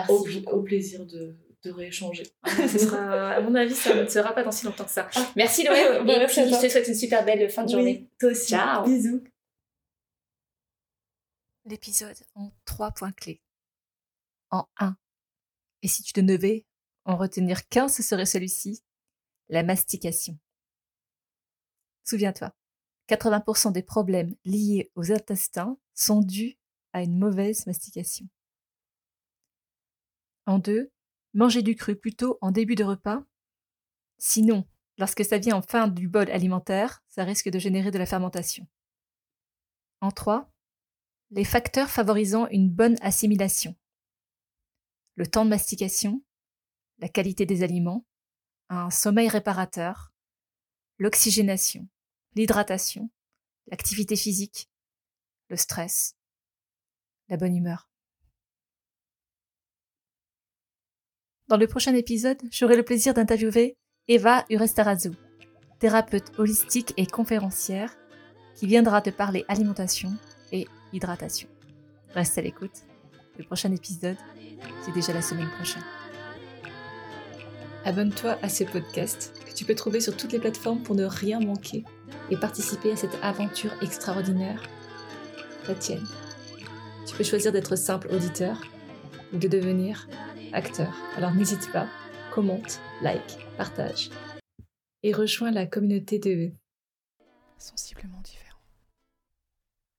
au, au, plaisir de, de rééchanger. Ce sera, à mon avis, ça ne sera pas dans si longtemps que ça. Ah. Merci Loé. [LAUGHS] et puis, je te souhaite une super belle fin de journée. toi aussi. Ciao. Bisous. L'épisode en trois points clés. En un. Et si tu te devais en retenir qu'un, ce serait celui-ci. La mastication. Souviens-toi, 80% des problèmes liés aux intestins sont dus à une mauvaise mastication. En deux, Manger du cru plutôt en début de repas? Sinon, lorsque ça vient en fin du bol alimentaire, ça risque de générer de la fermentation. En 3. Les facteurs favorisant une bonne assimilation. Le temps de mastication, la qualité des aliments, un sommeil réparateur, l'oxygénation, l'hydratation, l'activité physique, le stress, la bonne humeur. Dans le prochain épisode, j'aurai le plaisir d'interviewer Eva Urestarazu, thérapeute holistique et conférencière, qui viendra te parler alimentation et hydratation. Reste à l'écoute. Le prochain épisode, c'est déjà la semaine prochaine. Abonne-toi à ce podcast que tu peux trouver sur toutes les plateformes pour ne rien manquer et participer à cette aventure extraordinaire, la tienne. Tu peux choisir d'être simple auditeur ou de devenir acteur. Alors n'hésite pas, commente, like, partage et rejoins la communauté de sensiblement différents.